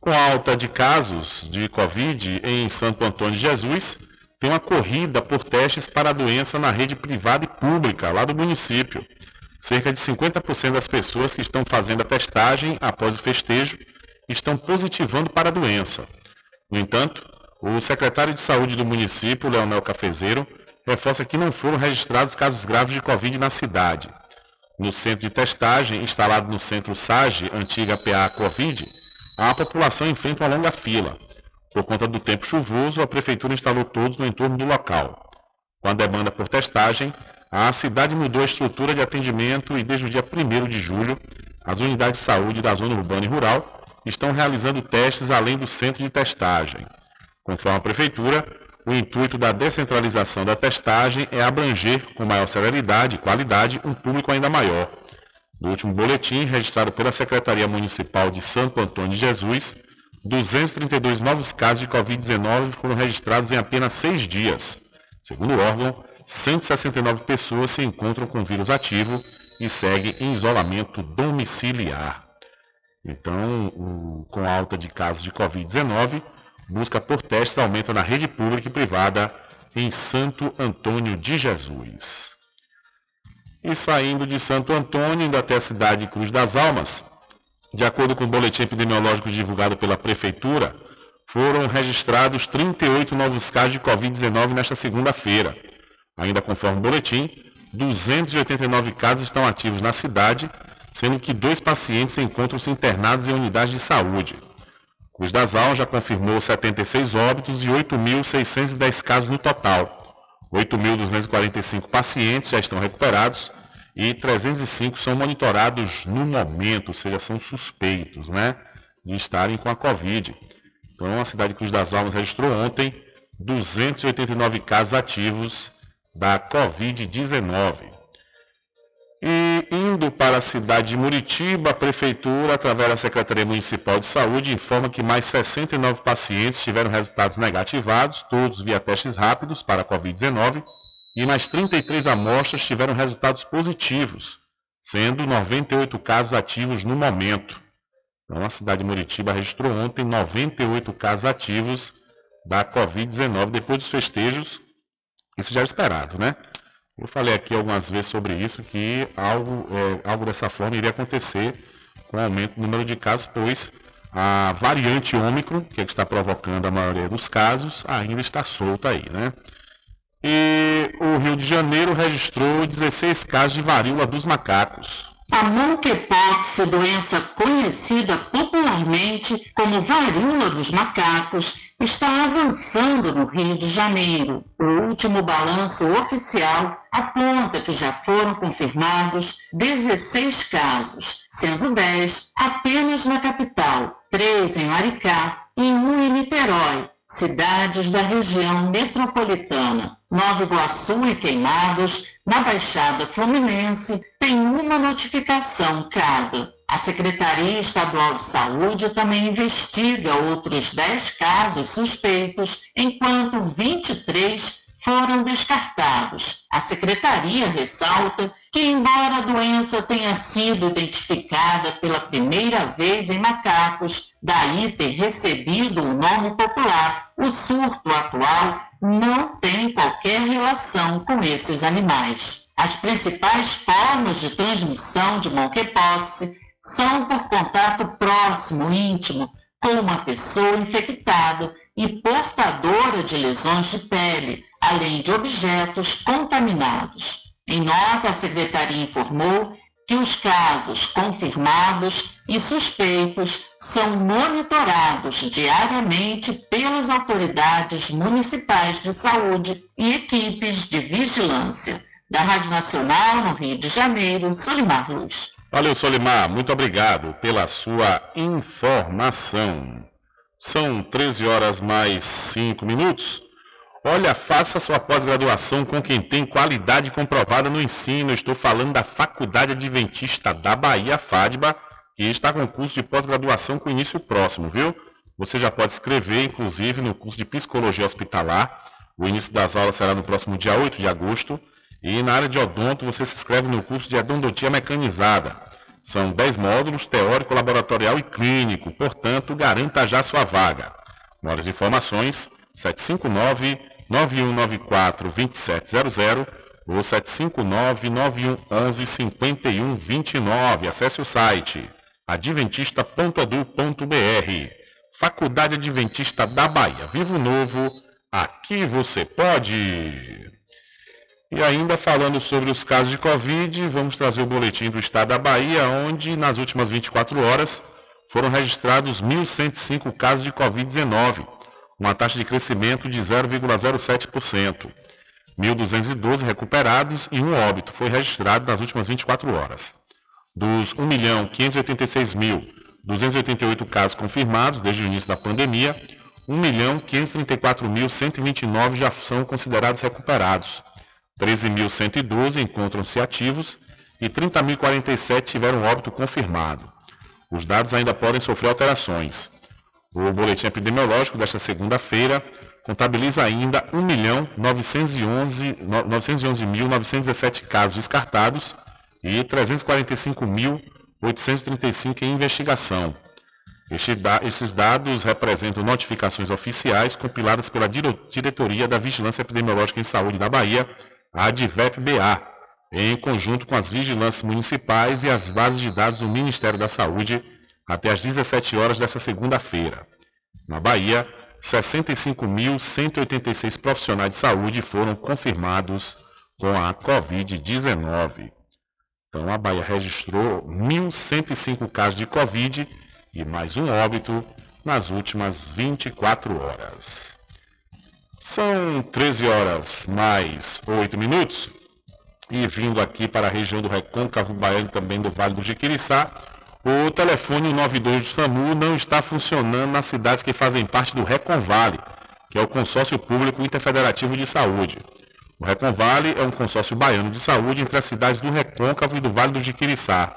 Com a alta de casos de Covid em Santo Antônio de Jesus, tem uma corrida por testes para a doença na rede privada e pública lá do município. Cerca de 50% das pessoas que estão fazendo a testagem após o festejo estão positivando para a doença. No entanto, o secretário de Saúde do município, Leonel Cafezeiro, reforça que não foram registrados casos graves de Covid na cidade. No centro de testagem, instalado no centro SAGE, antiga PA Covid, a população enfrenta uma longa fila. Por conta do tempo chuvoso, a prefeitura instalou todos no entorno do local. Com a demanda por testagem, a cidade mudou a estrutura de atendimento e desde o dia 1 de julho, as unidades de saúde da zona urbana e rural estão realizando testes além do centro de testagem. Conforme a Prefeitura, o intuito da descentralização da testagem é abranger com maior celeridade e qualidade um público ainda maior. No último boletim, registrado pela Secretaria Municipal de Santo Antônio de Jesus, 232 novos casos de Covid-19 foram registrados em apenas seis dias. Segundo o órgão, 169 pessoas se encontram com vírus ativo e seguem em isolamento domiciliar. Então, com alta de casos de Covid-19, busca por testes aumenta na rede pública e privada em Santo Antônio de Jesus. E saindo de Santo Antônio, indo até a cidade de Cruz das Almas, de acordo com o boletim epidemiológico divulgado pela Prefeitura, foram registrados 38 novos casos de Covid-19 nesta segunda-feira. Ainda conforme o boletim, 289 casos estão ativos na cidade, sendo que dois pacientes encontram-se internados em unidades de saúde. Cruz das Almas já confirmou 76 óbitos e 8.610 casos no total. 8.245 pacientes já estão recuperados e 305 são monitorados no momento, ou seja, são suspeitos né, de estarem com a Covid. Então, a cidade de Cruz das Almas registrou ontem 289 casos ativos da Covid-19. E indo para a cidade de Muritiba, a Prefeitura, através da Secretaria Municipal de Saúde, informa que mais 69 pacientes tiveram resultados negativados, todos via testes rápidos para a Covid-19, e mais 33 amostras tiveram resultados positivos, sendo 98 casos ativos no momento. Então, a cidade de Muritiba registrou ontem 98 casos ativos da Covid-19 depois dos festejos. Isso já era esperado, né? Eu falei aqui algumas vezes sobre isso, que algo, é, algo dessa forma iria acontecer com o aumento do número de casos, pois a variante Ômicron, que, é que está provocando a maioria dos casos, ainda está solta aí, né? E o Rio de Janeiro registrou 16 casos de varíola dos macacos. A monkeypox, doença conhecida popularmente como varíola dos macacos, está avançando no Rio de Janeiro. O último balanço oficial aponta que já foram confirmados 16 casos, sendo 10 apenas na capital, 3 em Maricá e 1 em Niterói, cidades da região metropolitana. Nova Iguaçu e Queimados, na Baixada Fluminense, tem uma notificação cada. A Secretaria Estadual de Saúde também investiga outros 10 casos suspeitos, enquanto 23 foram descartados. A secretaria ressalta que, embora a doença tenha sido identificada pela primeira vez em macacos, daí ter recebido o nome popular, o surto atual não tem qualquer relação com esses animais. As principais formas de transmissão de monkeypox são por contato próximo, íntimo, com uma pessoa infectada e portadora de lesões de pele, além de objetos contaminados. Em nota, a Secretaria informou que os casos confirmados e suspeitos são monitorados diariamente pelas autoridades municipais de saúde e equipes de vigilância. Da Rádio Nacional, no Rio de Janeiro, Solimar Luz. Valeu, Solimar. Muito obrigado pela sua informação. São 13 horas mais 5 minutos. Olha, faça sua pós-graduação com quem tem qualidade comprovada no ensino. estou falando da Faculdade Adventista da Bahia, FADBA, que está com curso de pós-graduação com início próximo, viu? Você já pode escrever, inclusive, no curso de Psicologia Hospitalar. O início das aulas será no próximo dia 8 de agosto. E na área de odonto, você se inscreve no curso de odontia mecanizada. São 10 módulos, teórico, laboratorial e clínico. Portanto, garanta já sua vaga. Maiores informações, 759-9194-2700 ou 759-9111-5129. Acesse o site adventista.edu.br. Faculdade Adventista da Bahia. Vivo Novo, aqui você pode. E ainda falando sobre os casos de Covid, vamos trazer o boletim do Estado da Bahia, onde nas últimas 24 horas foram registrados 1.105 casos de Covid-19, uma taxa de crescimento de 0,07%. 1.212 recuperados e um óbito foi registrado nas últimas 24 horas. Dos 1.586.288 casos confirmados desde o início da pandemia, 1.534.129 já são considerados recuperados 13.112 encontram-se ativos e 30.047 tiveram óbito confirmado. Os dados ainda podem sofrer alterações. O boletim epidemiológico desta segunda-feira contabiliza ainda 1.911.917 casos descartados e 345.835 em investigação. esses dados representam notificações oficiais compiladas pela Diretoria da Vigilância Epidemiológica em Saúde da Bahia a ADVEP-BA, em conjunto com as vigilâncias municipais e as bases de dados do Ministério da Saúde, até às 17 horas desta segunda-feira. Na Bahia, 65.186 profissionais de saúde foram confirmados com a Covid-19. Então, a Bahia registrou 1.105 casos de Covid e mais um óbito nas últimas 24 horas. São 13 horas mais 8 minutos. E vindo aqui para a região do Recôncavo Baiano, também do Vale do Jiquiriçá, o telefone 92 do SAMU não está funcionando nas cidades que fazem parte do Reconvale, que é o Consórcio Público Interfederativo de Saúde. O Reconvale é um consórcio baiano de saúde entre as cidades do Recôncavo e do Vale do Jiquiriçá.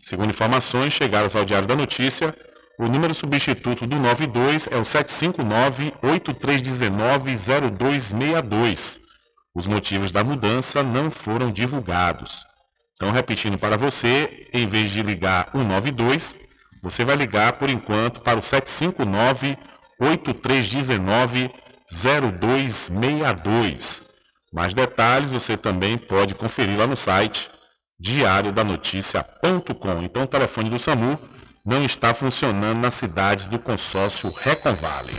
Segundo informações chegadas ao Diário da Notícia, o número substituto do 92 é o 759-8319-0262. Os motivos da mudança não foram divulgados. Então, repetindo para você, em vez de ligar o 92, você vai ligar por enquanto para o 759-8319-0262. Mais detalhes você também pode conferir lá no site diariodanoticia.com. Então, o telefone do SAMU não está funcionando nas cidades do consórcio Reconvale.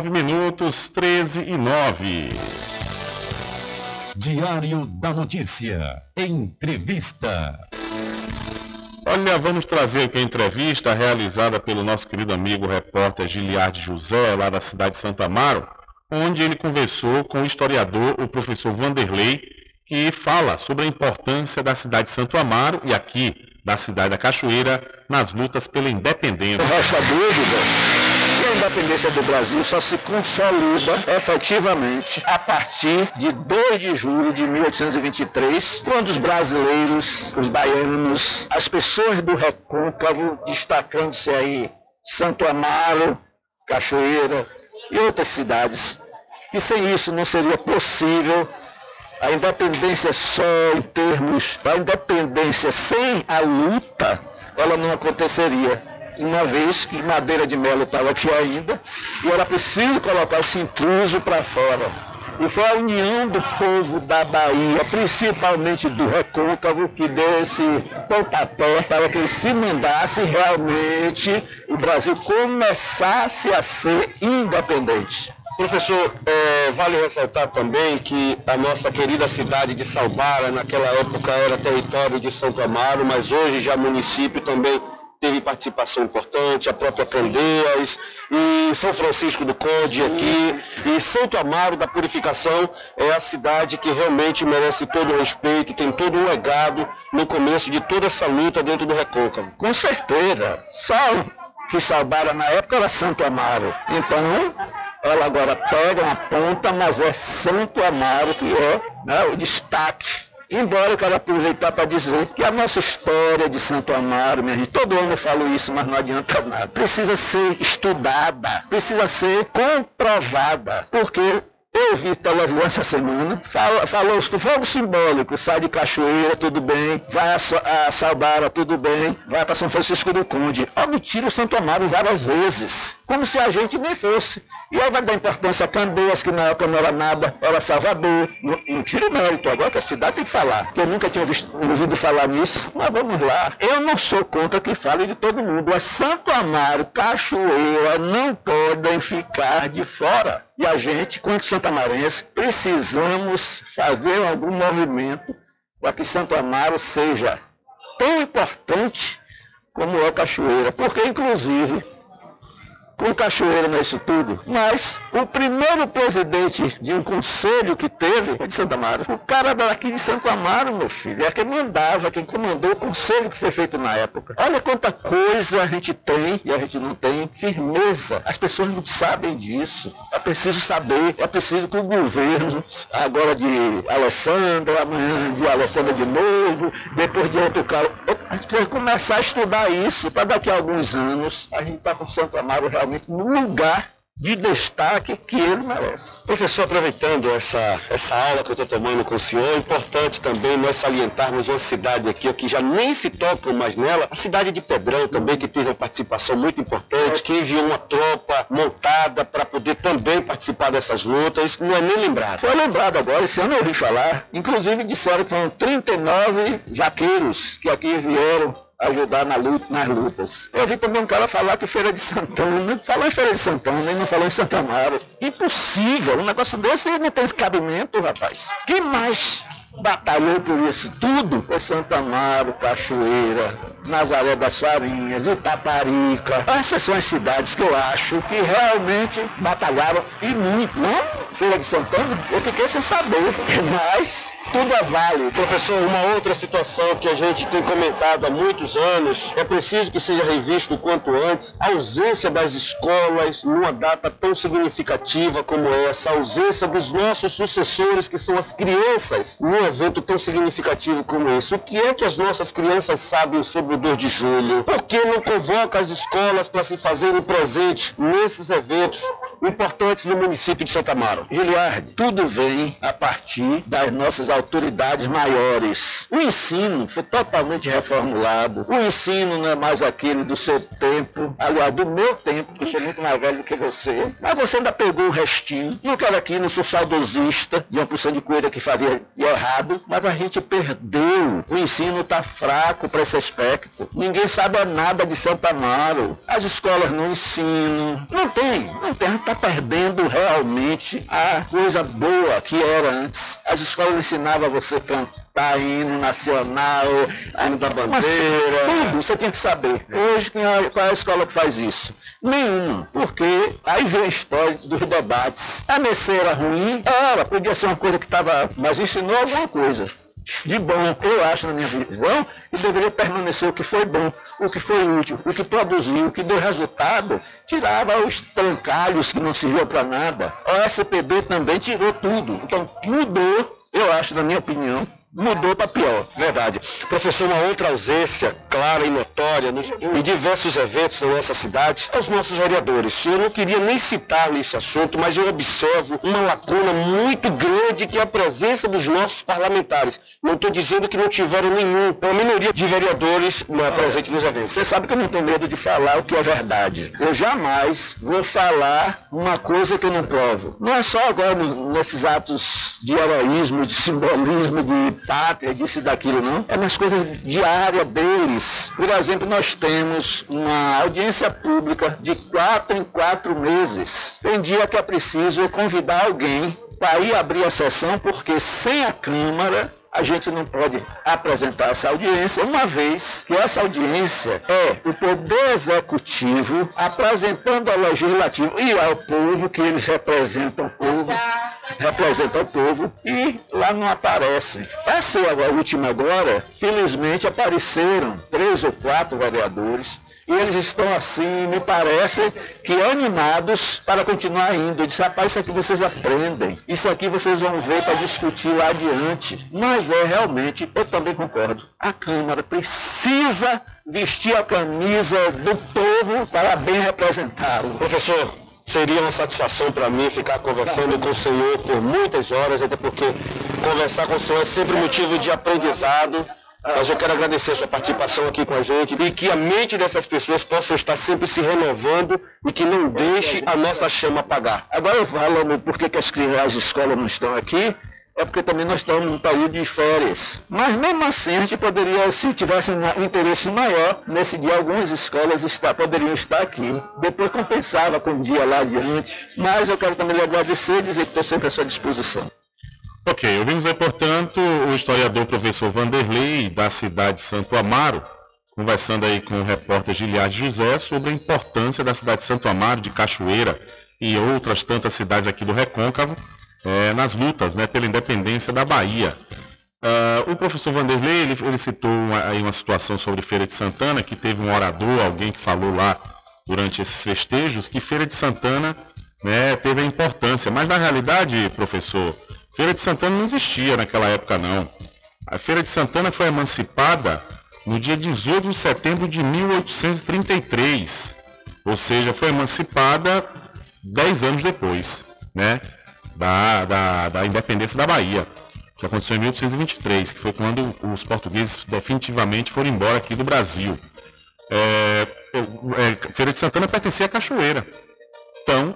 19 minutos, 13 e 9. Diário da Notícia. Entrevista. Olha, vamos trazer aqui a entrevista realizada pelo nosso querido amigo repórter Giliard José, lá da cidade de Santa Amaro, onde ele conversou com o historiador, o professor Vanderlei, que fala sobre a importância da cidade de Santo Amaro e aqui da cidade da Cachoeira nas lutas pela independência. Você vai saber, independência do Brasil só se consolida efetivamente a partir de 2 de julho de 1823, quando os brasileiros, os baianos, as pessoas do recôncavo, destacando-se aí Santo Amaro, Cachoeira e outras cidades, que sem isso não seria possível a independência só em termos da independência sem a luta, ela não aconteceria. Uma vez que Madeira de Melo estava aqui ainda e era preciso colocar esse intruso para fora. E foi a união do povo da Bahia, principalmente do Recôncavo, que deu esse pontapé para que ele se mandasse realmente o Brasil começasse a ser independente. Professor, é, vale ressaltar também que a nossa querida cidade de Salbara, naquela época era território de Santo Amaro, mas hoje já município também teve participação importante, a própria Candeias e São Francisco do Conde aqui e Santo Amaro da Purificação é a cidade que realmente merece todo o respeito, tem todo o legado no começo de toda essa luta dentro do Recôncavo. Com certeza, só que Salbara na época era Santo Amaro. Então, ela agora pega uma ponta, mas é Santo Amaro que é né, o destaque. Embora eu quero aproveitar para dizer que a nossa história de Santo Amaro, minha gente, todo ano eu falo isso, mas não adianta nada. Precisa ser estudada, precisa ser comprovada, porque eu vi televisão essa semana, falou fogo simbólico, sai de Cachoeira, tudo bem, vai a, a Salbara, tudo bem, vai para São Francisco do Conde. Omitiram Santo Amaro várias vezes, como se a gente nem fosse. E aí vai dar importância a Candeias, que na época não era nada, era Salvador. Não, não tira o mérito, agora que a cidade tem que falar. Eu nunca tinha visto, ouvido falar nisso, mas vamos lá. Eu não sou contra que fale de todo mundo, mas Santo Amaro, Cachoeira não podem ficar de fora. E a gente, quanto santamarense, precisamos fazer algum movimento para que Santo Amaro seja tão importante como é Cachoeira. Porque, inclusive, com Cachoeira nisso tudo, mas o primeiro presidente de um conselho que teve é de Santa Amaro. O cara daqui de Santo Amaro, meu filho, é quem mandava, quem comandou o conselho que foi feito na época. Olha quanta coisa a gente tem e a gente não tem firmeza. As pessoas não sabem disso. É preciso saber, é preciso que o governo, agora de Alessandra, amanhã de Alessandra de novo, depois de outro cara, a gente precisa começar a estudar isso para daqui a alguns anos a gente estar tá com Santo Amaro realmente no lugar de destaque que ele merece. Professor, aproveitando essa, essa aula que eu estou tomando com o senhor, é importante também nós salientarmos uma cidade aqui que já nem se tocam mais nela, a cidade de Pedrão também, que teve uma participação muito importante, que enviou uma tropa montada para poder também participar dessas lutas, isso não é nem lembrado. Foi lembrado agora, esse ano eu ouvi falar, inclusive disseram que foram 39 jaqueiros que aqui vieram ajudar na luta, nas lutas. Eu vi também um cara falar que Feira de Santana, falou em Feira de Santana e não falou em Santa Amaro. Impossível, um negócio desse não tem esse cabimento, rapaz. Quem mais batalhou por isso tudo foi Santa Amaro, Cachoeira, Nazaré das Farinhas, Itaparica. Essas são as cidades que eu acho que realmente batalharam e muito. Não? Feira de Santana, eu fiquei sem saber, mas tudo é vale. Professor, uma outra situação que a gente tem comentado há muitos anos, é preciso que seja revisto o quanto antes, a ausência das escolas numa data tão significativa como essa, a ausência dos nossos sucessores, que são as crianças, num evento tão significativo como esse. O que é que as nossas crianças sabem sobre o 2 de julho? Por que não convoca as escolas para se fazerem presentes nesses eventos importantes no município de Santa Amaro. Giliardi, tudo vem a partir das nossas autoridades maiores. O ensino foi totalmente reformulado. O ensino não é mais aquele do seu tempo, aliás, do meu tempo, que eu sou muito mais velho do que você. Mas você ainda pegou o restinho. Não quero aqui, não sou saudosista de uma porção de coisa que fazia errado, mas a gente perdeu. O ensino está fraco para esse aspecto. Ninguém sabe nada de Santa Amaro. As escolas não ensinam. Não tem, não tem. Está perdendo realmente a coisa boa que era antes. As escolas ensinavam você cantar hino nacional, hino da bandeira. Tudo você tinha que saber. Hoje, quem é- qual é a escola que faz isso? Nenhuma. Porque aí vem a história dos debates. A merceira ruim era, podia ser uma coisa que estava. Mas ensinou alguma coisa de bom, eu acho, na minha visão, que deveria permanecer o que foi bom, o que foi útil, o que produziu, o que deu resultado, tirava os trancalhos que não serviam para nada. O SPB também tirou tudo. Então, mudou, eu acho, na minha opinião, mudou para pior. Verdade. Professor, uma outra ausência clara e notória nos, em diversos eventos da nossa cidade é os nossos vereadores. Eu não queria nem citar nesse assunto, mas eu observo uma lacuna muito grande que é a presença dos nossos parlamentares. Não estou dizendo que não tiveram nenhum, é uma minoria de vereadores né, presente nos eventos. Você sabe que eu não tenho medo de falar o que é verdade. Eu jamais vou falar uma coisa que eu não provo. Não é só agora nesses atos de heroísmo, de simbolismo, de pátria, disso e daquilo, não. É nas coisas diárias deles. Por exemplo, nós temos uma audiência pública de quatro em quatro meses. Tem dia que é preciso convidar alguém para ir abrir a sessão, porque sem a Câmara a gente não pode apresentar essa audiência, uma vez que essa audiência é o Poder Executivo apresentando ao Legislativo e ao povo, que eles representam o povo, representam o povo, e lá não aparecem. Essa é a última agora, felizmente apareceram três ou quatro vereadores, e eles estão assim, me parece que animados para continuar indo. Eu disse, rapaz, isso aqui vocês aprendem, isso aqui vocês vão ver para discutir lá adiante. Mas é realmente, eu também concordo, a Câmara precisa vestir a camisa do povo para bem representá-lo. Professor, seria uma satisfação para mim ficar conversando com o senhor por muitas horas, até porque conversar com o senhor é sempre motivo de aprendizado. Mas eu quero agradecer a sua participação aqui com a gente e que a mente dessas pessoas possa estar sempre se renovando e que não deixe a nossa chama apagar. Agora eu falo por que que as crianças, as escolas não estão aqui, é porque também nós estamos num período de férias. Mas mesmo assim a gente poderia, se tivesse um interesse maior, nesse dia algumas escolas está, poderiam estar aqui. Depois compensava com o dia lá adiante. Mas eu quero também lhe agradecer e dizer que estou sempre à sua disposição. Ok, ouvimos aí, portanto, o historiador professor Vanderlei, da cidade de Santo Amaro, conversando aí com o repórter Giliard José sobre a importância da cidade de Santo Amaro, de Cachoeira e outras tantas cidades aqui do Recôncavo, eh, nas lutas né, pela independência da Bahia. Ah, o professor Vanderlei, ele, ele citou uma, aí uma situação sobre Feira de Santana, que teve um orador, alguém que falou lá durante esses festejos, que Feira de Santana né, teve a importância. Mas na realidade, professor, Feira de Santana não existia naquela época não. A Feira de Santana foi emancipada no dia 18 de setembro de 1833. Ou seja, foi emancipada 10 anos depois, né? Da, da, da independência da Bahia, que aconteceu em 1823, que foi quando os portugueses definitivamente foram embora aqui do Brasil. É, é, Feira de Santana pertencia à Cachoeira. Então,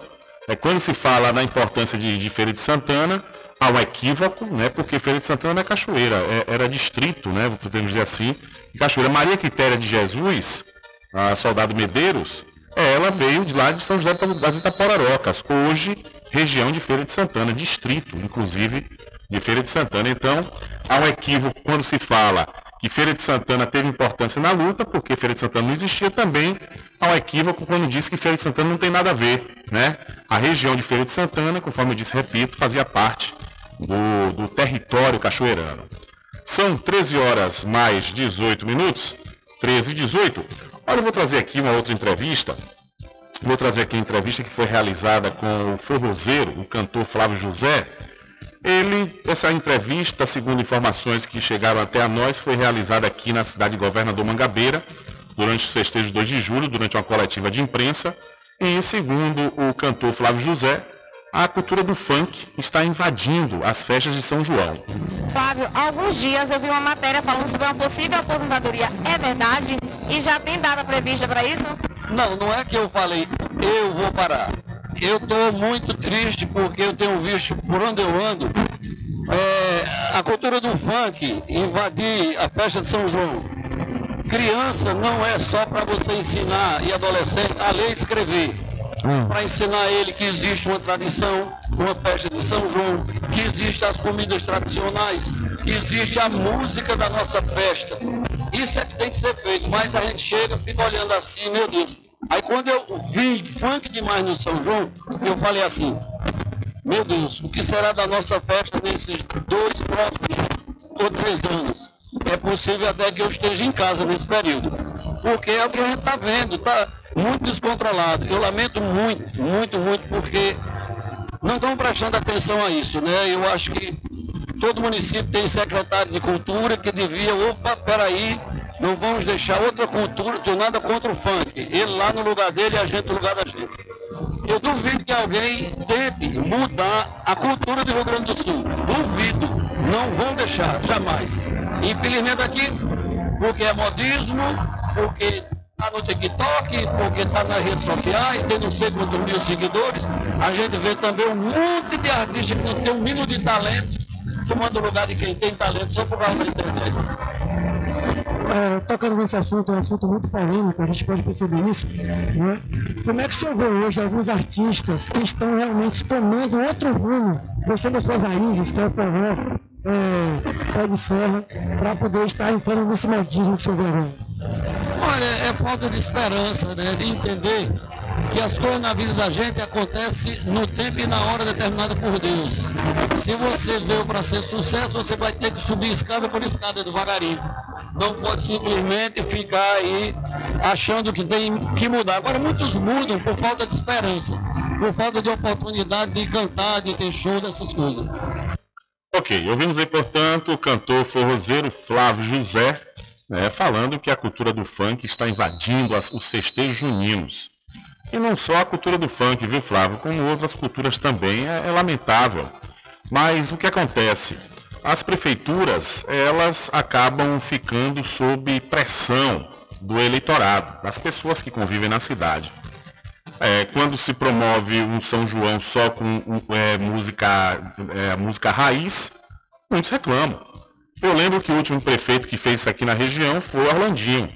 é, quando se fala na importância de, de Feira de Santana, há um equívoco, né? Porque Feira de Santana é Cachoeira, é- era distrito, né? Podemos dizer assim. de Cachoeira. Maria Quitéria de Jesus, a soldado Medeiros, ela veio de lá de São José das Itaporarocas, hoje região de Feira de Santana, distrito, inclusive, de Feira de Santana. Então, há um equívoco quando se fala que Feira de Santana teve importância na luta, porque Feira de Santana não existia também. Há um equívoco quando diz que Feira de Santana não tem nada a ver, né? A região de Feira de Santana, conforme eu disse, repito, fazia parte do, do território cachoeirano. São 13 horas mais 18 minutos, 13 e 18. Olha, eu vou trazer aqui uma outra entrevista. Vou trazer aqui a entrevista que foi realizada com o forrozeiro, o cantor Flávio José. Ele, essa entrevista, segundo informações que chegaram até a nós, foi realizada aqui na cidade de Governador Mangabeira, durante os festejos 2 de julho, durante uma coletiva de imprensa. E segundo o cantor Flávio José, a cultura do funk está invadindo as festas de São João. Flávio, alguns dias eu vi uma matéria falando sobre uma possível aposentadoria. É verdade? E já tem data prevista para isso? Não, não é que eu falei, eu vou parar. Eu estou muito triste porque eu tenho visto por onde eu ando é, a cultura do funk invadir a festa de São João. Criança não é só para você ensinar e adolescente a ler e escrever. Hum. Para ensinar ele que existe uma tradição, uma festa de São João, que existem as comidas tradicionais, que existe a música da nossa festa. Isso é que tem que ser feito, mas a gente chega, fica olhando assim, meu Deus. Aí quando eu vi funk demais no São João, eu falei assim, meu Deus, o que será da nossa festa nesses dois próximos ou três anos? É possível até que eu esteja em casa nesse período. Porque é o que a gente está vendo, está muito descontrolado. Eu lamento muito, muito, muito, porque não estão prestando atenção a isso, né? Eu acho que todo município tem secretário de cultura que devia, opa, peraí, não vamos deixar outra cultura, tenho nada contra o funk. Ele lá no lugar dele e a gente no lugar da gente. Eu duvido que alguém tente mudar a cultura do Rio Grande do Sul. Duvido. Não vão deixar, jamais. Infelizmente aqui, porque é modismo, porque está no TikTok, porque está nas redes sociais, tem não sei quantos mil seguidores. A gente vê também um monte de artistas que não tem um mínimo de talento, tomando o lugar de quem tem talento só por causa da internet. É, tocando nesse assunto, é um assunto muito polêmico, a gente pode perceber isso. Né? Como é que o senhor vê hoje alguns artistas que estão realmente tomando outro rumo, deixando as suas raízes, que é o forró, é, de serra, para poder estar entrando nesse modismo que o senhor vê? Olha, é falta de esperança, né? De entender que as coisas na vida da gente acontecem no tempo e na hora determinada por Deus. Se você veio para ser sucesso, você vai ter que subir escada por escada devagarinho. Não pode simplesmente ficar aí achando que tem que mudar. Agora muitos mudam por falta de esperança, por falta de oportunidade de cantar, de ter show, dessas coisas. Ok, ouvimos aí, portanto, o cantor forrozeiro Flávio José né, falando que a cultura do funk está invadindo as, os festejos juninos. E não só a cultura do funk, viu, Flávio? Como outras culturas também, é, é lamentável. Mas o que acontece? As prefeituras, elas acabam ficando sob pressão do eleitorado, das pessoas que convivem na cidade. É, quando se promove um São João só com é, música, é, música raiz, muitos reclamam. Eu lembro que o último prefeito que fez isso aqui na região foi Orlandinho.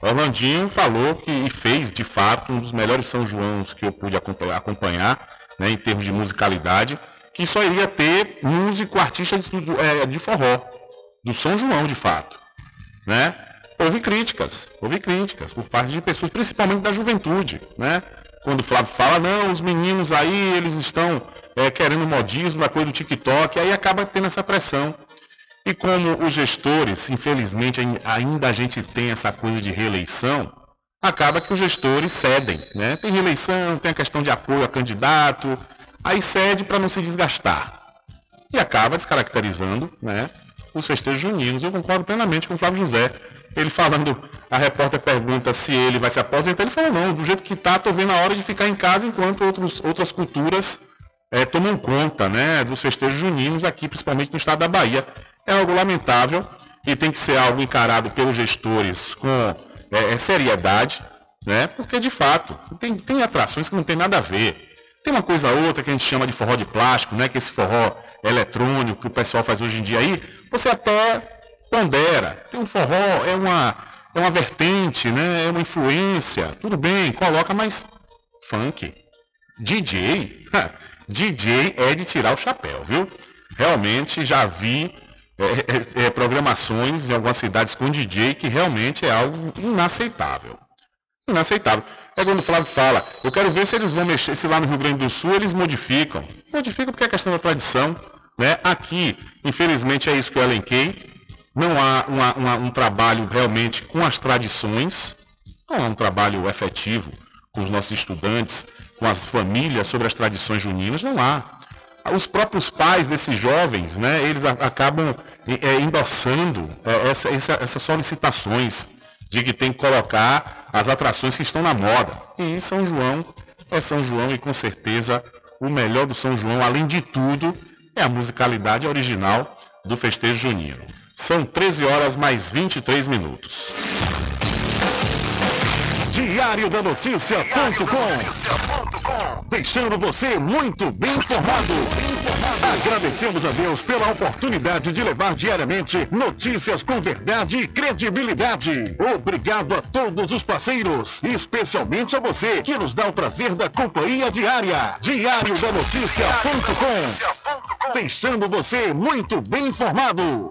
Orlandinho falou que e fez, de fato, um dos melhores São Joões que eu pude acompanhar, né, em termos de musicalidade, que só iria ter músico, artista de, é, de forró, do São João, de fato. Né? Houve críticas, houve críticas por parte de pessoas, principalmente da juventude, né? Quando o Flávio fala, não, os meninos aí, eles estão é, querendo modismo, a coisa do TikTok, aí acaba tendo essa pressão. E como os gestores, infelizmente, ainda a gente tem essa coisa de reeleição, acaba que os gestores cedem. Né? Tem reeleição, tem a questão de apoio a candidato, aí cede para não se desgastar. E acaba descaracterizando né, os festejos juninos. Eu concordo plenamente com o Flávio José. Ele falando, a repórter pergunta se ele vai se aposentar, ele falou, não, do jeito que está, estou vendo a hora de ficar em casa enquanto outros, outras culturas é, tomam conta né, dos festejos juninos aqui, principalmente no estado da Bahia é algo lamentável e tem que ser algo encarado pelos gestores com é, é, seriedade, né? Porque de fato tem, tem atrações que não tem nada a ver. Tem uma coisa outra que a gente chama de forró de plástico, né? Que esse forró eletrônico que o pessoal faz hoje em dia aí, você até pondera. Tem um forró, é uma, é uma vertente, né? É uma influência. Tudo bem, coloca, mas funk. DJ, DJ é de tirar o chapéu, viu? Realmente já vi é, é, é, programações em algumas cidades com DJ que realmente é algo inaceitável. Inaceitável. É quando o Flávio fala, eu quero ver se eles vão mexer, se lá no Rio Grande do Sul eles modificam. Modificam porque é questão da tradição. Né? Aqui, infelizmente, é isso que eu elenquei. Não há uma, uma, um trabalho realmente com as tradições, não há um trabalho efetivo com os nossos estudantes, com as famílias sobre as tradições juninas, não há os próprios pais desses jovens, né, eles acabam é, endossando é, essa, essa, essas solicitações de que tem que colocar as atrações que estão na moda. E São João é São João e com certeza o melhor do São João, além de tudo, é a musicalidade original do festejo junino. São 13 horas mais 23 minutos. Diário da Notícia.com Deixando você muito bem informado. Agradecemos a Deus pela oportunidade de levar diariamente notícias com verdade e credibilidade. Obrigado a todos os parceiros, especialmente a você que nos dá o prazer da companhia diária. Diário da Notícia.com Deixando você muito bem informado.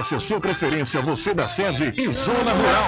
a sua preferência, você da sede e Zona Rural.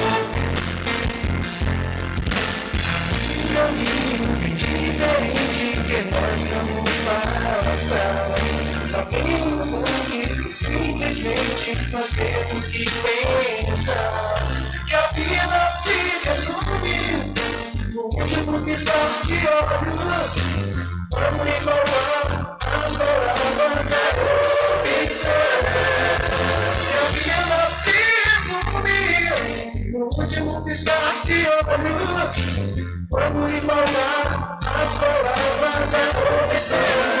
Caminho diferente que nós vamos passar. Sabemos antes que simplesmente nós temos que pensar que a vida se resume no último piscar de olhos. Vamos lhe falar as palavras da opção. Que a vida se resume no último piscar de olhos. Quando falar as palavras da opção.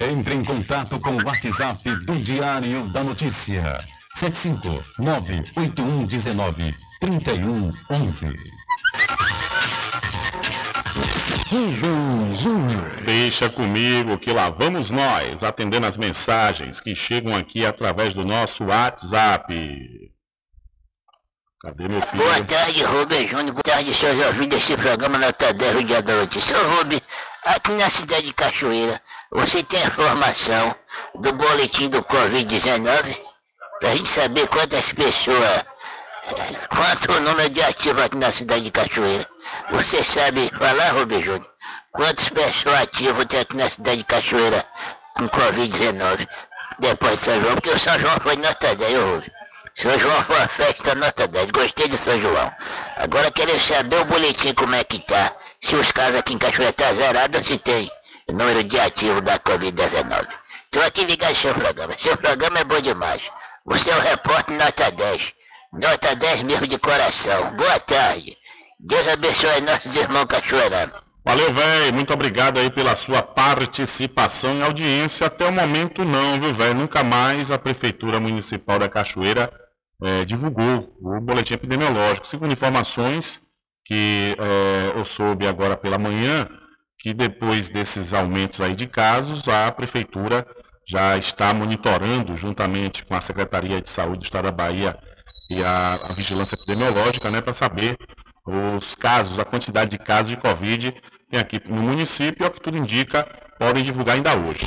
Entre em contato com o WhatsApp do Diário da Notícia. 759-8119-3111. Deixa comigo que lá vamos nós, atendendo as mensagens que chegam aqui através do nosso WhatsApp. Cadê meu filho? Boa tarde, Rubem Júnior. Boa tarde, seus ouvintes desse programa Nota 10 do Dia da Notícia. Ô, Rubem, aqui na cidade de Cachoeira, você tem informação do boletim do Covid-19? Pra gente saber quantas pessoas, quanto o número de ativos aqui na cidade de Cachoeira. Você sabe falar, Rubem Júnior? Quantas pessoas ativas tem aqui na cidade de Cachoeira com Covid-19? Depois de São João, porque o São João foi nota 10, ô Rubem. São João foi uma festa nota 10. Gostei de São João. Agora quero saber o boletim como é que tá. Se os casos aqui em Cachoeira tá zerado se tem número de ativo da Covid-19. Tô aqui ligado seu programa. Seu programa é bom demais. Você é o repórter nota 10. Nota 10 mesmo de coração. Boa tarde. Deus abençoe nossos irmãos cachoeiranos. Valeu, velho. Muito obrigado aí pela sua participação e audiência. Até o momento não, viu, velho? Nunca mais a Prefeitura Municipal da Cachoeira eh, divulgou o boletim epidemiológico. Segundo informações que eh, eu soube agora pela manhã, que depois desses aumentos aí de casos, a Prefeitura já está monitorando, juntamente com a Secretaria de Saúde do Estado da Bahia e a, a Vigilância Epidemiológica, né, para saber os casos, a quantidade de casos de Covid tem aqui no município, ao que tudo indica, podem divulgar ainda hoje.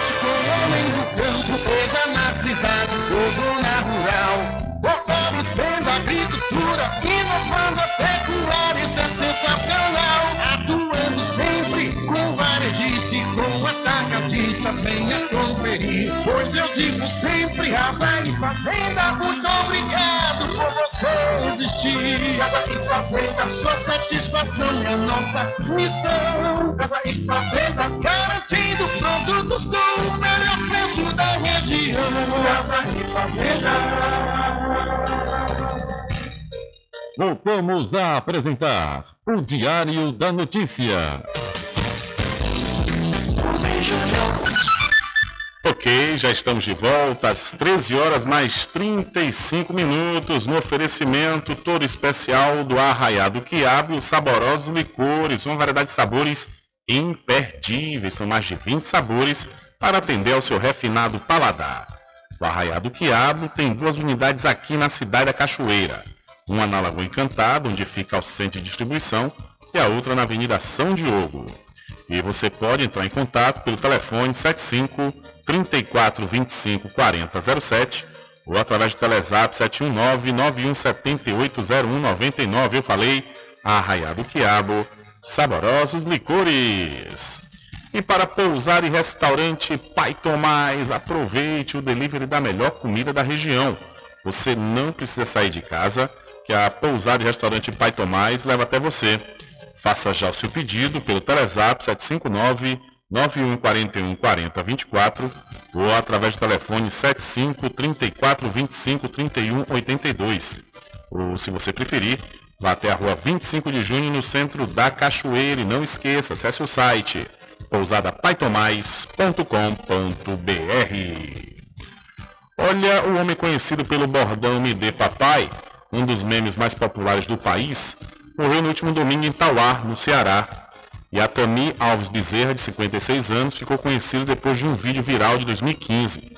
com o homem do campo, seja na cidade ou zona rural. Atacadista, venha conferir. Pois eu digo sempre, Casa e Fazenda, muito obrigado por você existir. Casa e Fazenda, sua satisfação é nossa missão. Casa e Fazenda, garantindo produtos com o melhor preço da região. Casa e Fazenda. Voltamos a apresentar o Diário da Notícia. Ok, já estamos de volta às 13 horas mais 35 minutos no oferecimento todo especial do Arraiado Quiabo, saborosos licores, uma variedade de sabores imperdíveis, são mais de 20 sabores para atender ao seu refinado paladar. O Arraiado Quiabo tem duas unidades aqui na cidade da Cachoeira, uma na Lagoa Encantada, onde fica o centro de distribuição, e a outra na Avenida São Diogo. E você pode entrar em contato pelo telefone 75 34 25 40 07 ou através do Telezap 719 9178 0199. Eu falei Arraiado Quiabo, saborosos licores. E para pousar e restaurante Pai Tomás, aproveite o delivery da melhor comida da região. Você não precisa sair de casa, que a pousada e restaurante Pai Tomás leva até você. Faça já o seu pedido pelo Telezap 759 9141 40 24 ou através do telefone 75 34 25 31 82. Ou se você preferir, vá até a rua 25 de junho no centro da Cachoeira e não esqueça, acesse o site pousadapaitomais.com.br. Olha, o homem conhecido pelo bordão Me Dê Papai, um dos memes mais populares do país, morreu no último domingo em Tauá, no Ceará. E a Tami Alves Bezerra, de 56 anos, ficou conhecido depois de um vídeo viral de 2015.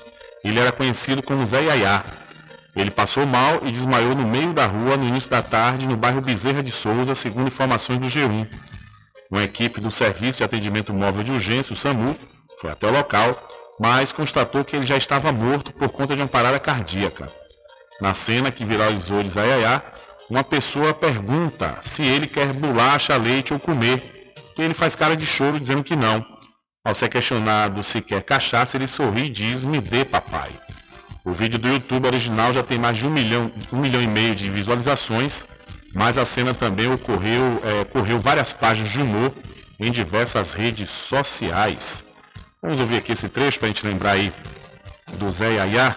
Ele era conhecido como Zé Yaya. Ele passou mal e desmaiou no meio da rua no início da tarde, no bairro Bezerra de Souza, segundo informações do G1. Uma equipe do Serviço de Atendimento Móvel de Urgência, o SAMU, foi até o local, mas constatou que ele já estava morto por conta de uma parada cardíaca. Na cena que viralizou de Zayayá, uma pessoa pergunta se ele quer bolacha, leite ou comer. E ele faz cara de choro dizendo que não. Ao ser questionado se quer cachaça, ele sorri e diz: Me dê, papai. O vídeo do YouTube original já tem mais de um milhão, um milhão e meio de visualizações, mas a cena também ocorreu, é, várias páginas de humor em diversas redes sociais. Vamos ouvir aqui esse trecho para a gente lembrar aí do Zé Yaya,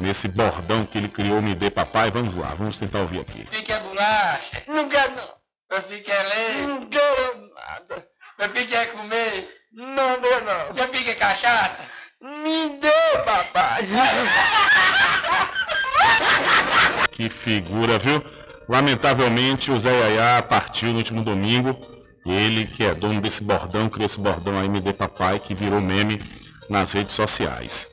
nesse bordão que ele criou, Me Dê Papai. Vamos lá, vamos tentar ouvir aqui. Fica bolacha. Não quero não. Eu fiquei leite. Não quero nada. Eu fiquei comer. Não deu não. Eu fiquei cachaça. Me dê, papai. Que figura, viu? Lamentavelmente o Zé Yaya partiu no último domingo. Ele, que é dono desse bordão, criou esse bordão aí, Me Dê Papai, que virou meme nas redes sociais.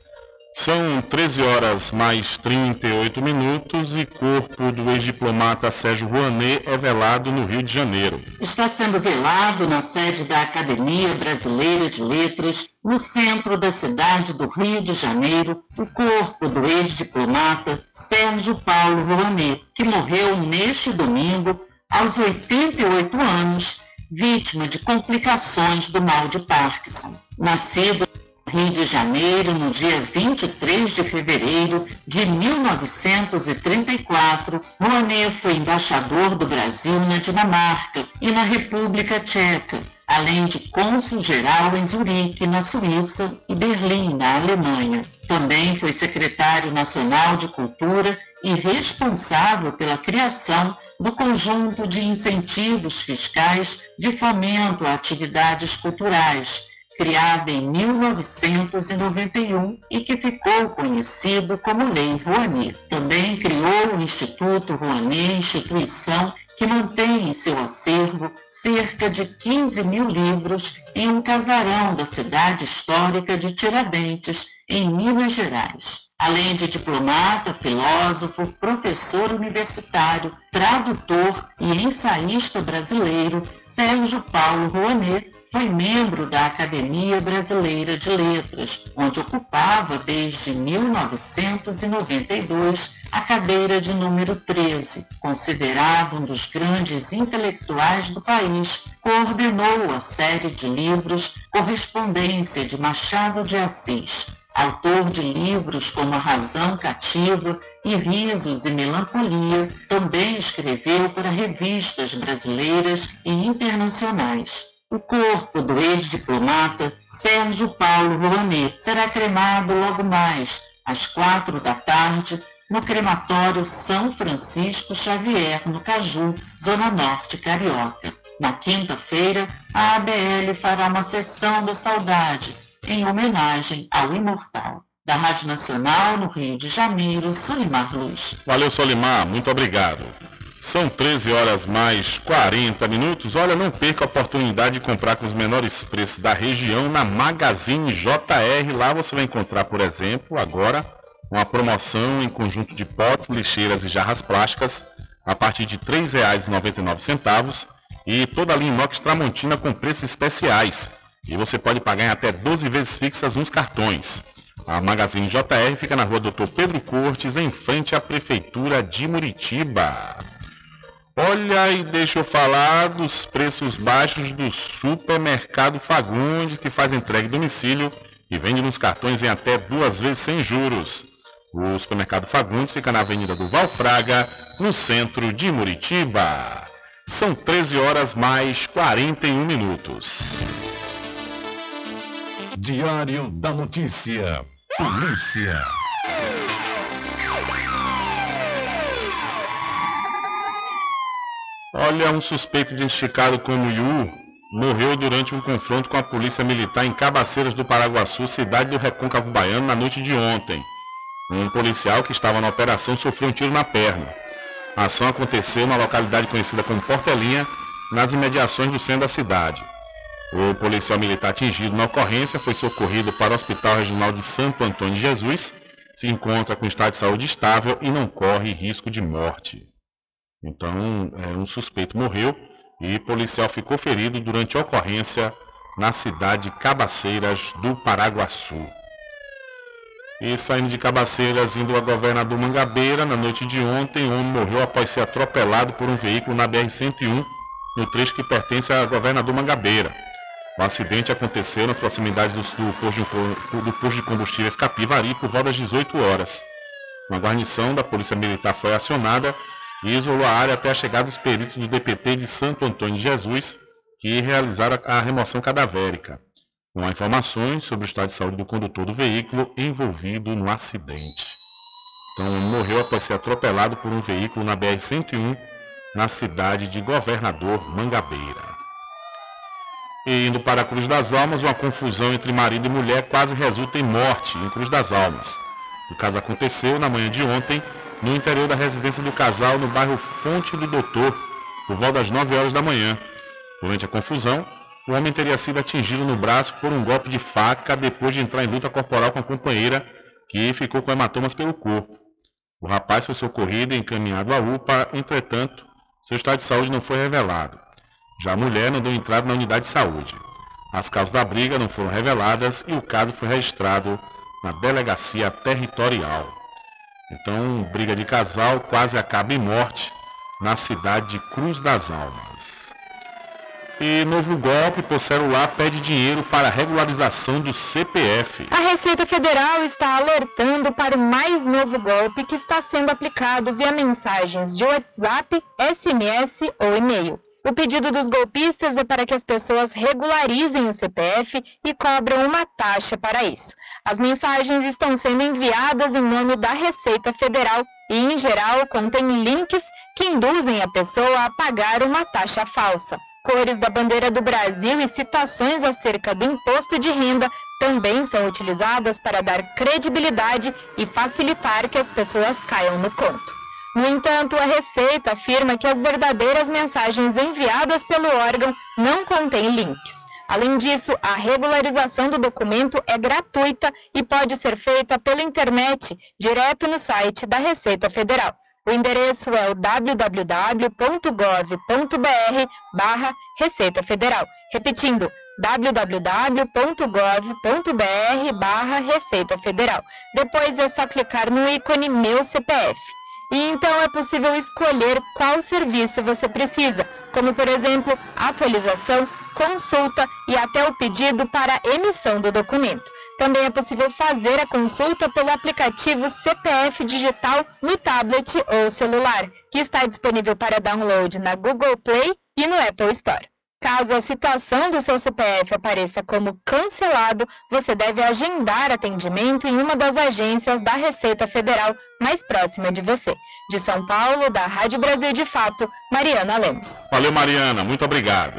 São 13 horas mais 38 minutos e corpo do ex-diplomata Sérgio Rouanet é velado no Rio de Janeiro. Está sendo velado na sede da Academia Brasileira de Letras, no centro da cidade do Rio de Janeiro, o corpo do ex-diplomata Sérgio Paulo Rouanet, que morreu neste domingo aos 88 anos, vítima de complicações do mal de Parkinson. Nascido Rio de Janeiro, no dia 23 de fevereiro de 1934, Rouanet foi embaixador do Brasil na Dinamarca e na República Tcheca, além de cônsul-geral em Zurique, na Suíça, e Berlim, na Alemanha. Também foi secretário nacional de Cultura e responsável pela criação do conjunto de incentivos fiscais de fomento a atividades culturais criada em 1991 e que ficou conhecido como Lei Rouanet. Também criou o Instituto Rouanet, instituição que mantém em seu acervo cerca de 15 mil livros em um casarão da cidade histórica de Tiradentes, em Minas Gerais. Além de diplomata, filósofo, professor universitário, tradutor e ensaísta brasileiro, Sérgio Paulo Rouanet foi membro da Academia Brasileira de Letras, onde ocupava desde 1992 a cadeira de número 13. Considerado um dos grandes intelectuais do país, coordenou a série de livros Correspondência de Machado de Assis. Autor de livros como A Razão Cativa e Risos e Melancolia, também escreveu para revistas brasileiras e internacionais. O corpo do ex-diplomata Sérgio Paulo Rouanet será cremado logo mais, às quatro da tarde, no crematório São Francisco Xavier, no Caju, Zona Norte Carioca. Na quinta-feira, a ABL fará uma sessão da saudade, em homenagem ao imortal. Da Rádio Nacional, no Rio de Janeiro, Solimar Luz. Valeu, Solimar, muito obrigado. São 13 horas mais 40 minutos. Olha, não perca a oportunidade de comprar com os menores preços da região na Magazine JR. Lá você vai encontrar, por exemplo, agora uma promoção em conjunto de potes, lixeiras e jarras plásticas a partir de R$ 3,99 e toda a linha inox Tramontina com preços especiais. E você pode pagar em até 12 vezes fixas nos cartões. A Magazine JR fica na rua Doutor Pedro Cortes, em frente à Prefeitura de Muritiba. Olha, e deixa eu falar dos preços baixos do supermercado Fagundes, que faz entrega em domicílio e vende nos cartões em até duas vezes sem juros. O supermercado Fagundes fica na Avenida do Valfraga, no centro de Muritiba. São 13 horas mais 41 minutos. Diário da Notícia. Polícia. Olha, um suspeito identificado como Yu morreu durante um confronto com a polícia militar em Cabaceiras do Paraguaçu, cidade do Recôncavo Baiano, na noite de ontem. Um policial que estava na operação sofreu um tiro na perna. A ação aconteceu na localidade conhecida como Portelinha, nas imediações do centro da cidade. O policial militar atingido na ocorrência foi socorrido para o Hospital Regional de Santo Antônio de Jesus, se encontra com estado de saúde estável e não corre risco de morte. Então, é, um suspeito morreu e policial ficou ferido durante a ocorrência na cidade de Cabaceiras do Paraguaçu. E saindo de Cabaceiras, indo a governador Mangabeira, na noite de ontem, um homem morreu após ser atropelado por um veículo na BR-101, no trecho que pertence a governador Mangabeira. O acidente aconteceu nas proximidades do, posto de combustíveis Capivari por volta das 18 horas. Uma guarnição da Polícia Militar foi acionada e isolou a área até a chegada dos peritos do DPT de Santo Antônio de Jesus, que realizaram a remoção cadavérica. Não há informações sobre o estado de saúde do condutor do veículo envolvido no acidente. Então, morreu após ser atropelado por um veículo na BR-101, na cidade de Governador Mangabeira. E indo para a Cruz das Almas, uma confusão entre marido e mulher quase resulta em morte em Cruz das Almas. O caso aconteceu na manhã de ontem no interior da residência do casal no bairro Fonte do Doutor, por volta das 9 horas da manhã. Durante a confusão, o homem teria sido atingido no braço por um golpe de faca depois de entrar em luta corporal com a companheira que ficou com hematomas pelo corpo. O rapaz foi socorrido e encaminhado à UPA, entretanto, seu estado de saúde não foi revelado. Já a mulher não deu entrada na unidade de saúde. As causas da briga não foram reveladas e o caso foi registrado na delegacia territorial. Então, briga de casal quase acaba em morte na cidade de Cruz das Almas. E novo golpe por celular pede dinheiro para regularização do CPF. A Receita Federal está alertando para o mais novo golpe que está sendo aplicado via mensagens de WhatsApp, SMS ou e-mail. O pedido dos golpistas é para que as pessoas regularizem o CPF e cobram uma taxa para isso. As mensagens estão sendo enviadas em nome da Receita Federal e, em geral, contêm links que induzem a pessoa a pagar uma taxa falsa. Cores da bandeira do Brasil e citações acerca do imposto de renda também são utilizadas para dar credibilidade e facilitar que as pessoas caiam no conto. No entanto, a Receita afirma que as verdadeiras mensagens enviadas pelo órgão não contêm links. Além disso, a regularização do documento é gratuita e pode ser feita pela internet, direto no site da Receita Federal. O endereço é o www.gov.br barra Receita Federal. Repetindo, www.gov.br barra Receita Federal. Depois é só clicar no ícone Meu CPF. E então é possível escolher qual serviço você precisa, como por exemplo, atualização, consulta e até o pedido para emissão do documento. Também é possível fazer a consulta pelo aplicativo CPF Digital no tablet ou celular, que está disponível para download na Google Play e no Apple Store. Caso a situação do seu CPF apareça como cancelado, você deve agendar atendimento em uma das agências da Receita Federal mais próxima de você. De São Paulo, da Rádio Brasil de Fato, Mariana Lemos. Valeu, Mariana. Muito obrigado.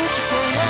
com o homem do campo.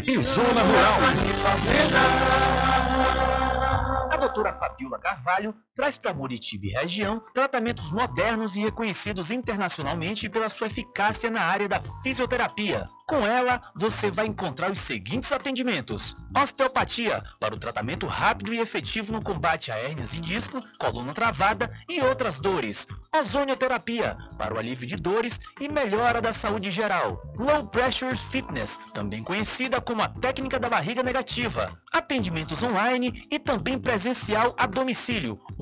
e zona rural. A doutora Fabiola Carvalho traz para Muritiba e região tratamentos modernos e reconhecidos internacionalmente pela sua eficácia na área da fisioterapia. Com ela, você vai encontrar os seguintes atendimentos: osteopatia, para o tratamento rápido e efetivo no combate a hérnias de disco, coluna travada e outras dores. Ozonioterapia, para o alívio de dores e melhora da saúde geral. Low Pressure Fitness, também conhecida como a técnica da barriga negativa. Atendimentos online e também presencial a domicílio,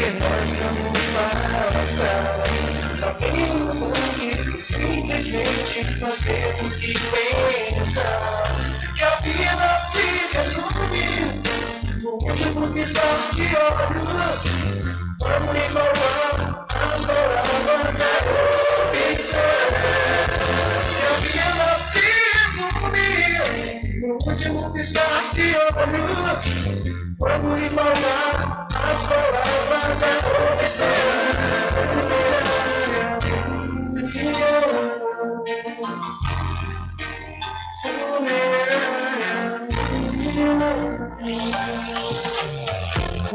Que nós vamos passar. Sabemos antes que simplesmente nós temos que pensar que a vida se resume no último piscar de olhos. Vamos lhe falar a as palavras é observar. No último piscar de olhos. Quando embalar as palavras é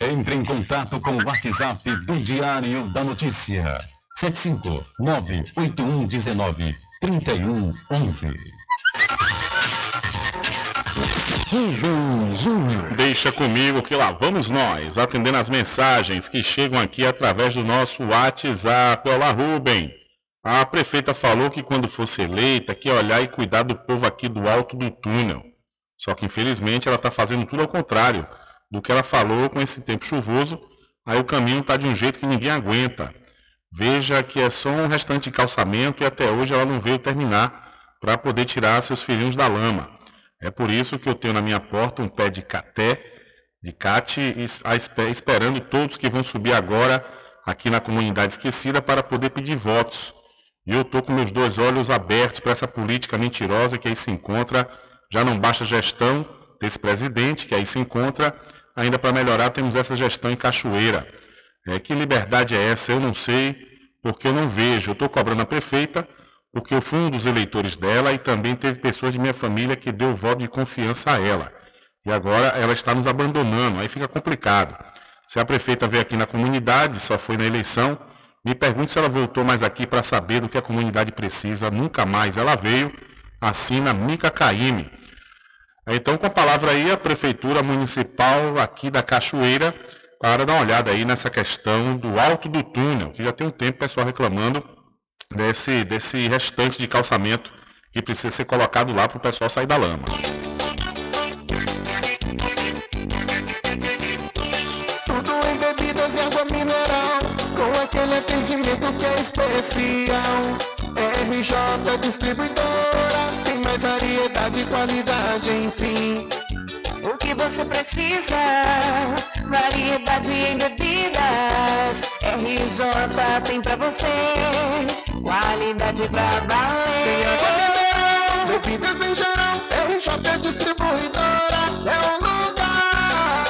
Entre em contato com o WhatsApp do Diário da Notícia. 759-8119-3111. Deixa comigo que lá vamos nós, atendendo as mensagens que chegam aqui através do nosso WhatsApp. Olá, Rubem. A prefeita falou que quando fosse eleita, que olhar e cuidar do povo aqui do alto do túnel. Só que infelizmente ela está fazendo tudo ao contrário do que ela falou com esse tempo chuvoso. Aí o caminho está de um jeito que ninguém aguenta. Veja que é só um restante de calçamento e até hoje ela não veio terminar para poder tirar seus filhinhos da lama. É por isso que eu tenho na minha porta um pé de caté, de cate, esperando todos que vão subir agora aqui na comunidade esquecida para poder pedir votos. E eu estou com meus dois olhos abertos para essa política mentirosa que aí se encontra. Já não basta gestão desse presidente, que aí se encontra, ainda para melhorar temos essa gestão em Cachoeira. É, que liberdade é essa? Eu não sei, porque eu não vejo. Eu estou cobrando a prefeita, porque eu fui um dos eleitores dela e também teve pessoas de minha família que deu voto de confiança a ela. E agora ela está nos abandonando, aí fica complicado. Se a prefeita veio aqui na comunidade, só foi na eleição, me pergunte se ela voltou mais aqui para saber do que a comunidade precisa. Nunca mais ela veio. Assina Mica Caime. Então, com a palavra aí, a Prefeitura Municipal aqui da Cachoeira, para dar uma olhada aí nessa questão do alto do túnel, que já tem um tempo o pessoal reclamando desse, desse restante de calçamento que precisa ser colocado lá para o pessoal sair da lama. Tudo em bebidas e água mineral, com aquele atendimento que é especial. RJ Distribuidora, mais variedade e qualidade, enfim. O que você precisa? Variedade em bebidas. RJ tem pra você. Qualidade pra valer. Tem água mineral, bebidas em geral. RJ Distribuidora é um lugar.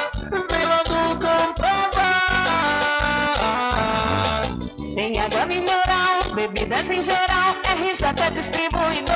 Vem logo comprovar. Tem água mineral, bebidas em geral. RJ Distribuidora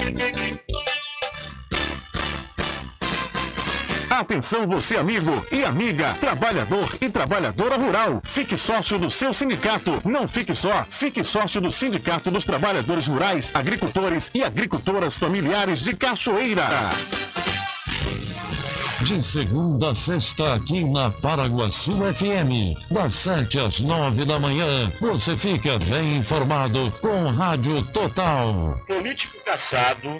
Atenção você amigo e amiga, trabalhador e trabalhadora rural. Fique sócio do seu sindicato. Não fique só, fique sócio do Sindicato dos Trabalhadores Rurais, Agricultores e Agricultoras Familiares de Cachoeira. De segunda a sexta, aqui na Paraguaçu FM, das 7 às 9 da manhã, você fica bem informado com Rádio Total. Político caçado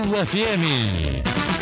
FM.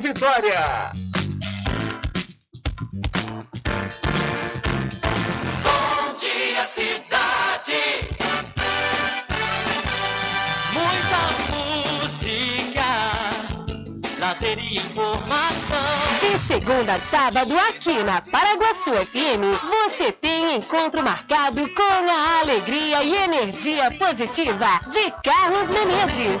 Vitória. Bom dia, cidade. Muita música, lazer e informação. De segunda a sábado, aqui na Paraguaçu FM, você tem encontro marcado com a alegria e energia positiva de Carlos Menezes.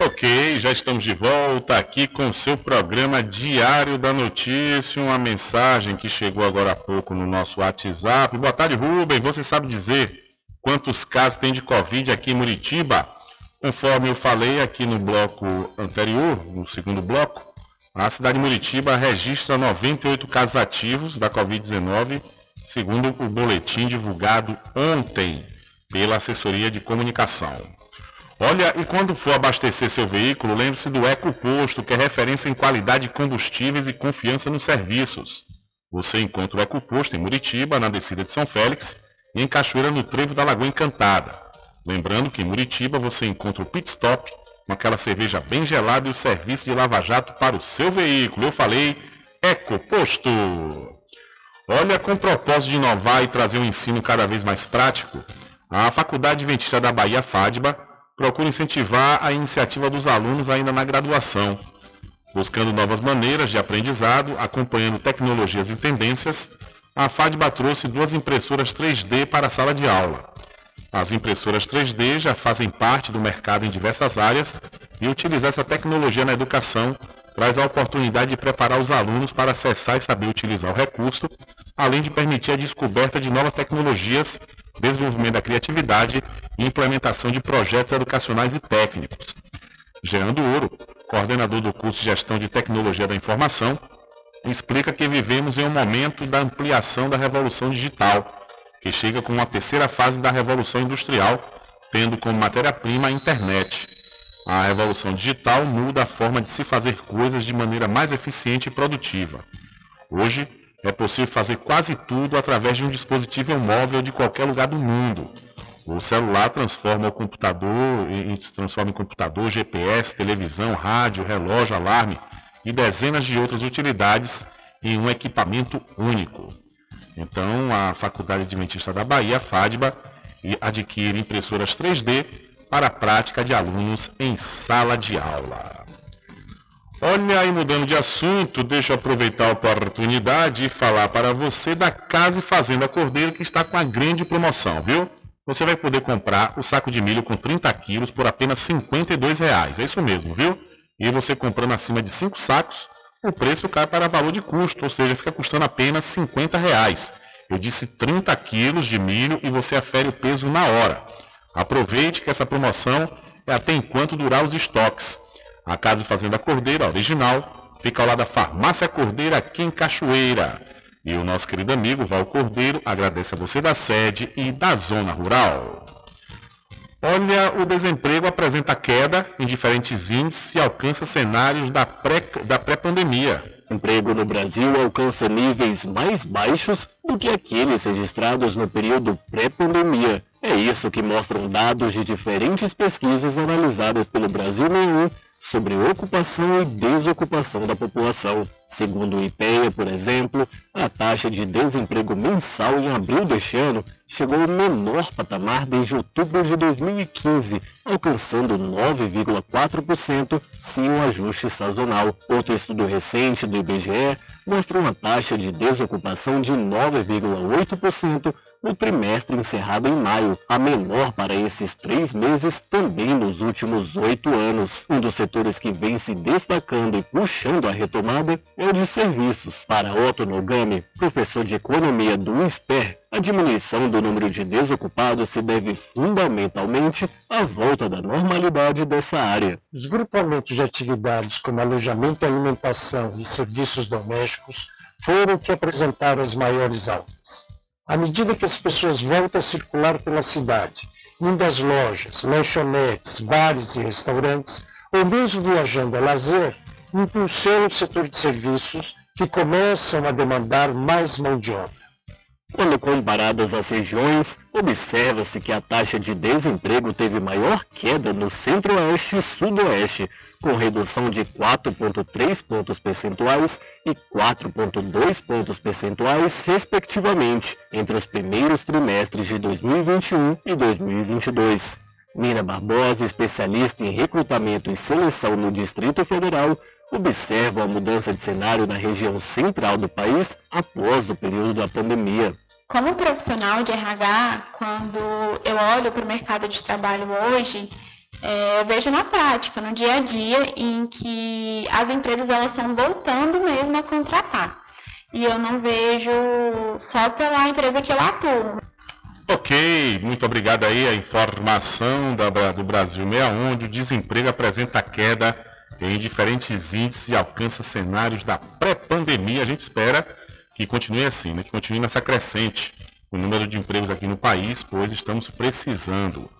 Ok, já estamos de volta aqui com o seu programa Diário da Notícia. Uma mensagem que chegou agora há pouco no nosso WhatsApp. Boa tarde, Rubem. Você sabe dizer quantos casos tem de Covid aqui em Muritiba? Conforme eu falei aqui no bloco anterior, no segundo bloco, a cidade de Muritiba registra 98 casos ativos da Covid-19, segundo o boletim divulgado ontem pela assessoria de comunicação. Olha, e quando for abastecer seu veículo, lembre-se do EcoPosto, que é referência em qualidade de combustíveis e confiança nos serviços. Você encontra o EcoPosto em Muritiba, na descida de São Félix, e em Cachoeira, no Trevo da Lagoa Encantada. Lembrando que em Muritiba você encontra o Pit Stop, com aquela cerveja bem gelada e o serviço de lava-jato para o seu veículo. Eu falei EcoPosto. Olha, com o propósito de inovar e trazer um ensino cada vez mais prático, a Faculdade Adventista da Bahia, FADBA, procura incentivar a iniciativa dos alunos ainda na graduação, buscando novas maneiras de aprendizado, acompanhando tecnologias e tendências. A FADBA trouxe duas impressoras 3D para a sala de aula. As impressoras 3D já fazem parte do mercado em diversas áreas e utilizar essa tecnologia na educação traz a oportunidade de preparar os alunos para acessar e saber utilizar o recurso, além de permitir a descoberta de novas tecnologias, desenvolvimento da criatividade e implementação de projetos educacionais e técnicos. Gerando Ouro, coordenador do curso de Gestão de Tecnologia da Informação, explica que vivemos em um momento da ampliação da revolução digital, que chega com uma terceira fase da revolução industrial, tendo como matéria-prima a internet. A revolução digital muda a forma de se fazer coisas de maneira mais eficiente e produtiva. Hoje, é possível fazer quase tudo através de um dispositivo móvel de qualquer lugar do mundo. O celular transforma o computador, se transforma em computador, GPS, televisão, rádio, relógio, alarme e dezenas de outras utilidades em um equipamento único. Então, a Faculdade Adventista da Bahia, FADBA, e- adquire impressoras 3D para a prática de alunos em sala de aula. Olha aí, mudando de assunto, deixa eu aproveitar a oportunidade e falar para você da Casa e Fazenda Cordeiro que está com a grande promoção, viu? Você vai poder comprar o saco de milho com 30 quilos por apenas 52 reais. É isso mesmo, viu? E você comprando acima de 5 sacos, o preço cai para valor de custo, ou seja, fica custando apenas 50 reais. Eu disse 30 quilos de milho e você afere o peso na hora. Aproveite que essa promoção é até enquanto durar os estoques. A Casa Fazenda Cordeira original fica ao lado da Farmácia Cordeira aqui em Cachoeira. E o nosso querido amigo Val Cordeiro agradece a você da sede e da zona rural. Olha, o desemprego apresenta queda em diferentes índices e alcança cenários da pré- da pré-pandemia. O emprego no Brasil alcança níveis mais baixos do que aqueles registrados no período pré-pandemia. É isso que mostram dados de diferentes pesquisas analisadas pelo Brasil Nenhum sobre ocupação e desocupação da população. Segundo o IPEA, por exemplo, a taxa de desemprego mensal em abril deste ano chegou ao menor patamar desde outubro de 2015, alcançando 9,4% sem o ajuste sazonal. Outro estudo recente do IBGE mostra uma taxa de desocupação de 9,8% no trimestre encerrado em maio, a menor para esses três meses também nos últimos oito anos. Um dos setores que vem se destacando e puxando a retomada é o de serviços. Para Otto Nogami, professor de economia do INSPER, a diminuição do número de desocupados se deve fundamentalmente à volta da normalidade dessa área. Os grupamentos de atividades como alojamento, alimentação e serviços domésticos foram que apresentaram as maiores altas. À medida que as pessoas voltam a circular pela cidade, indo às lojas, lanchonetes, bares e restaurantes, ou mesmo viajando a lazer, impulsiona o setor de serviços que começam a demandar mais mão de obra. Quando comparadas as regiões, observa-se que a taxa de desemprego teve maior queda no Centro-Oeste e Sudoeste, com redução de 4,3 pontos percentuais e 4,2 pontos percentuais, respectivamente, entre os primeiros trimestres de 2021 e 2022. Mina Barbosa, especialista em recrutamento e seleção no Distrito Federal, observa a mudança de cenário na região central do país após o período da pandemia. Como profissional de RH, quando eu olho para o mercado de trabalho hoje, é, eu vejo na prática, no dia a dia, em que as empresas elas estão voltando mesmo a contratar. E eu não vejo só pela empresa que eu atuo. Ok, muito obrigado aí a informação da, do Brasil 61, onde o desemprego apresenta queda em diferentes índices e alcança cenários da pré-pandemia. A gente espera que continue assim, né? que continue nessa crescente o número de empregos aqui no país, pois estamos precisando.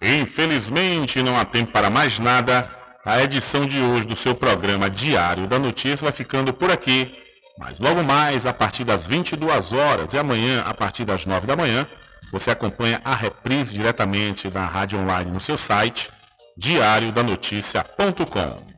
Infelizmente, não há tempo para mais nada. A edição de hoje do seu programa Diário da Notícia vai ficando por aqui. Mas logo mais, a partir das 22 horas e amanhã, a partir das 9 da manhã, você acompanha a reprise diretamente na rádio online no seu site diariodanoticia.com.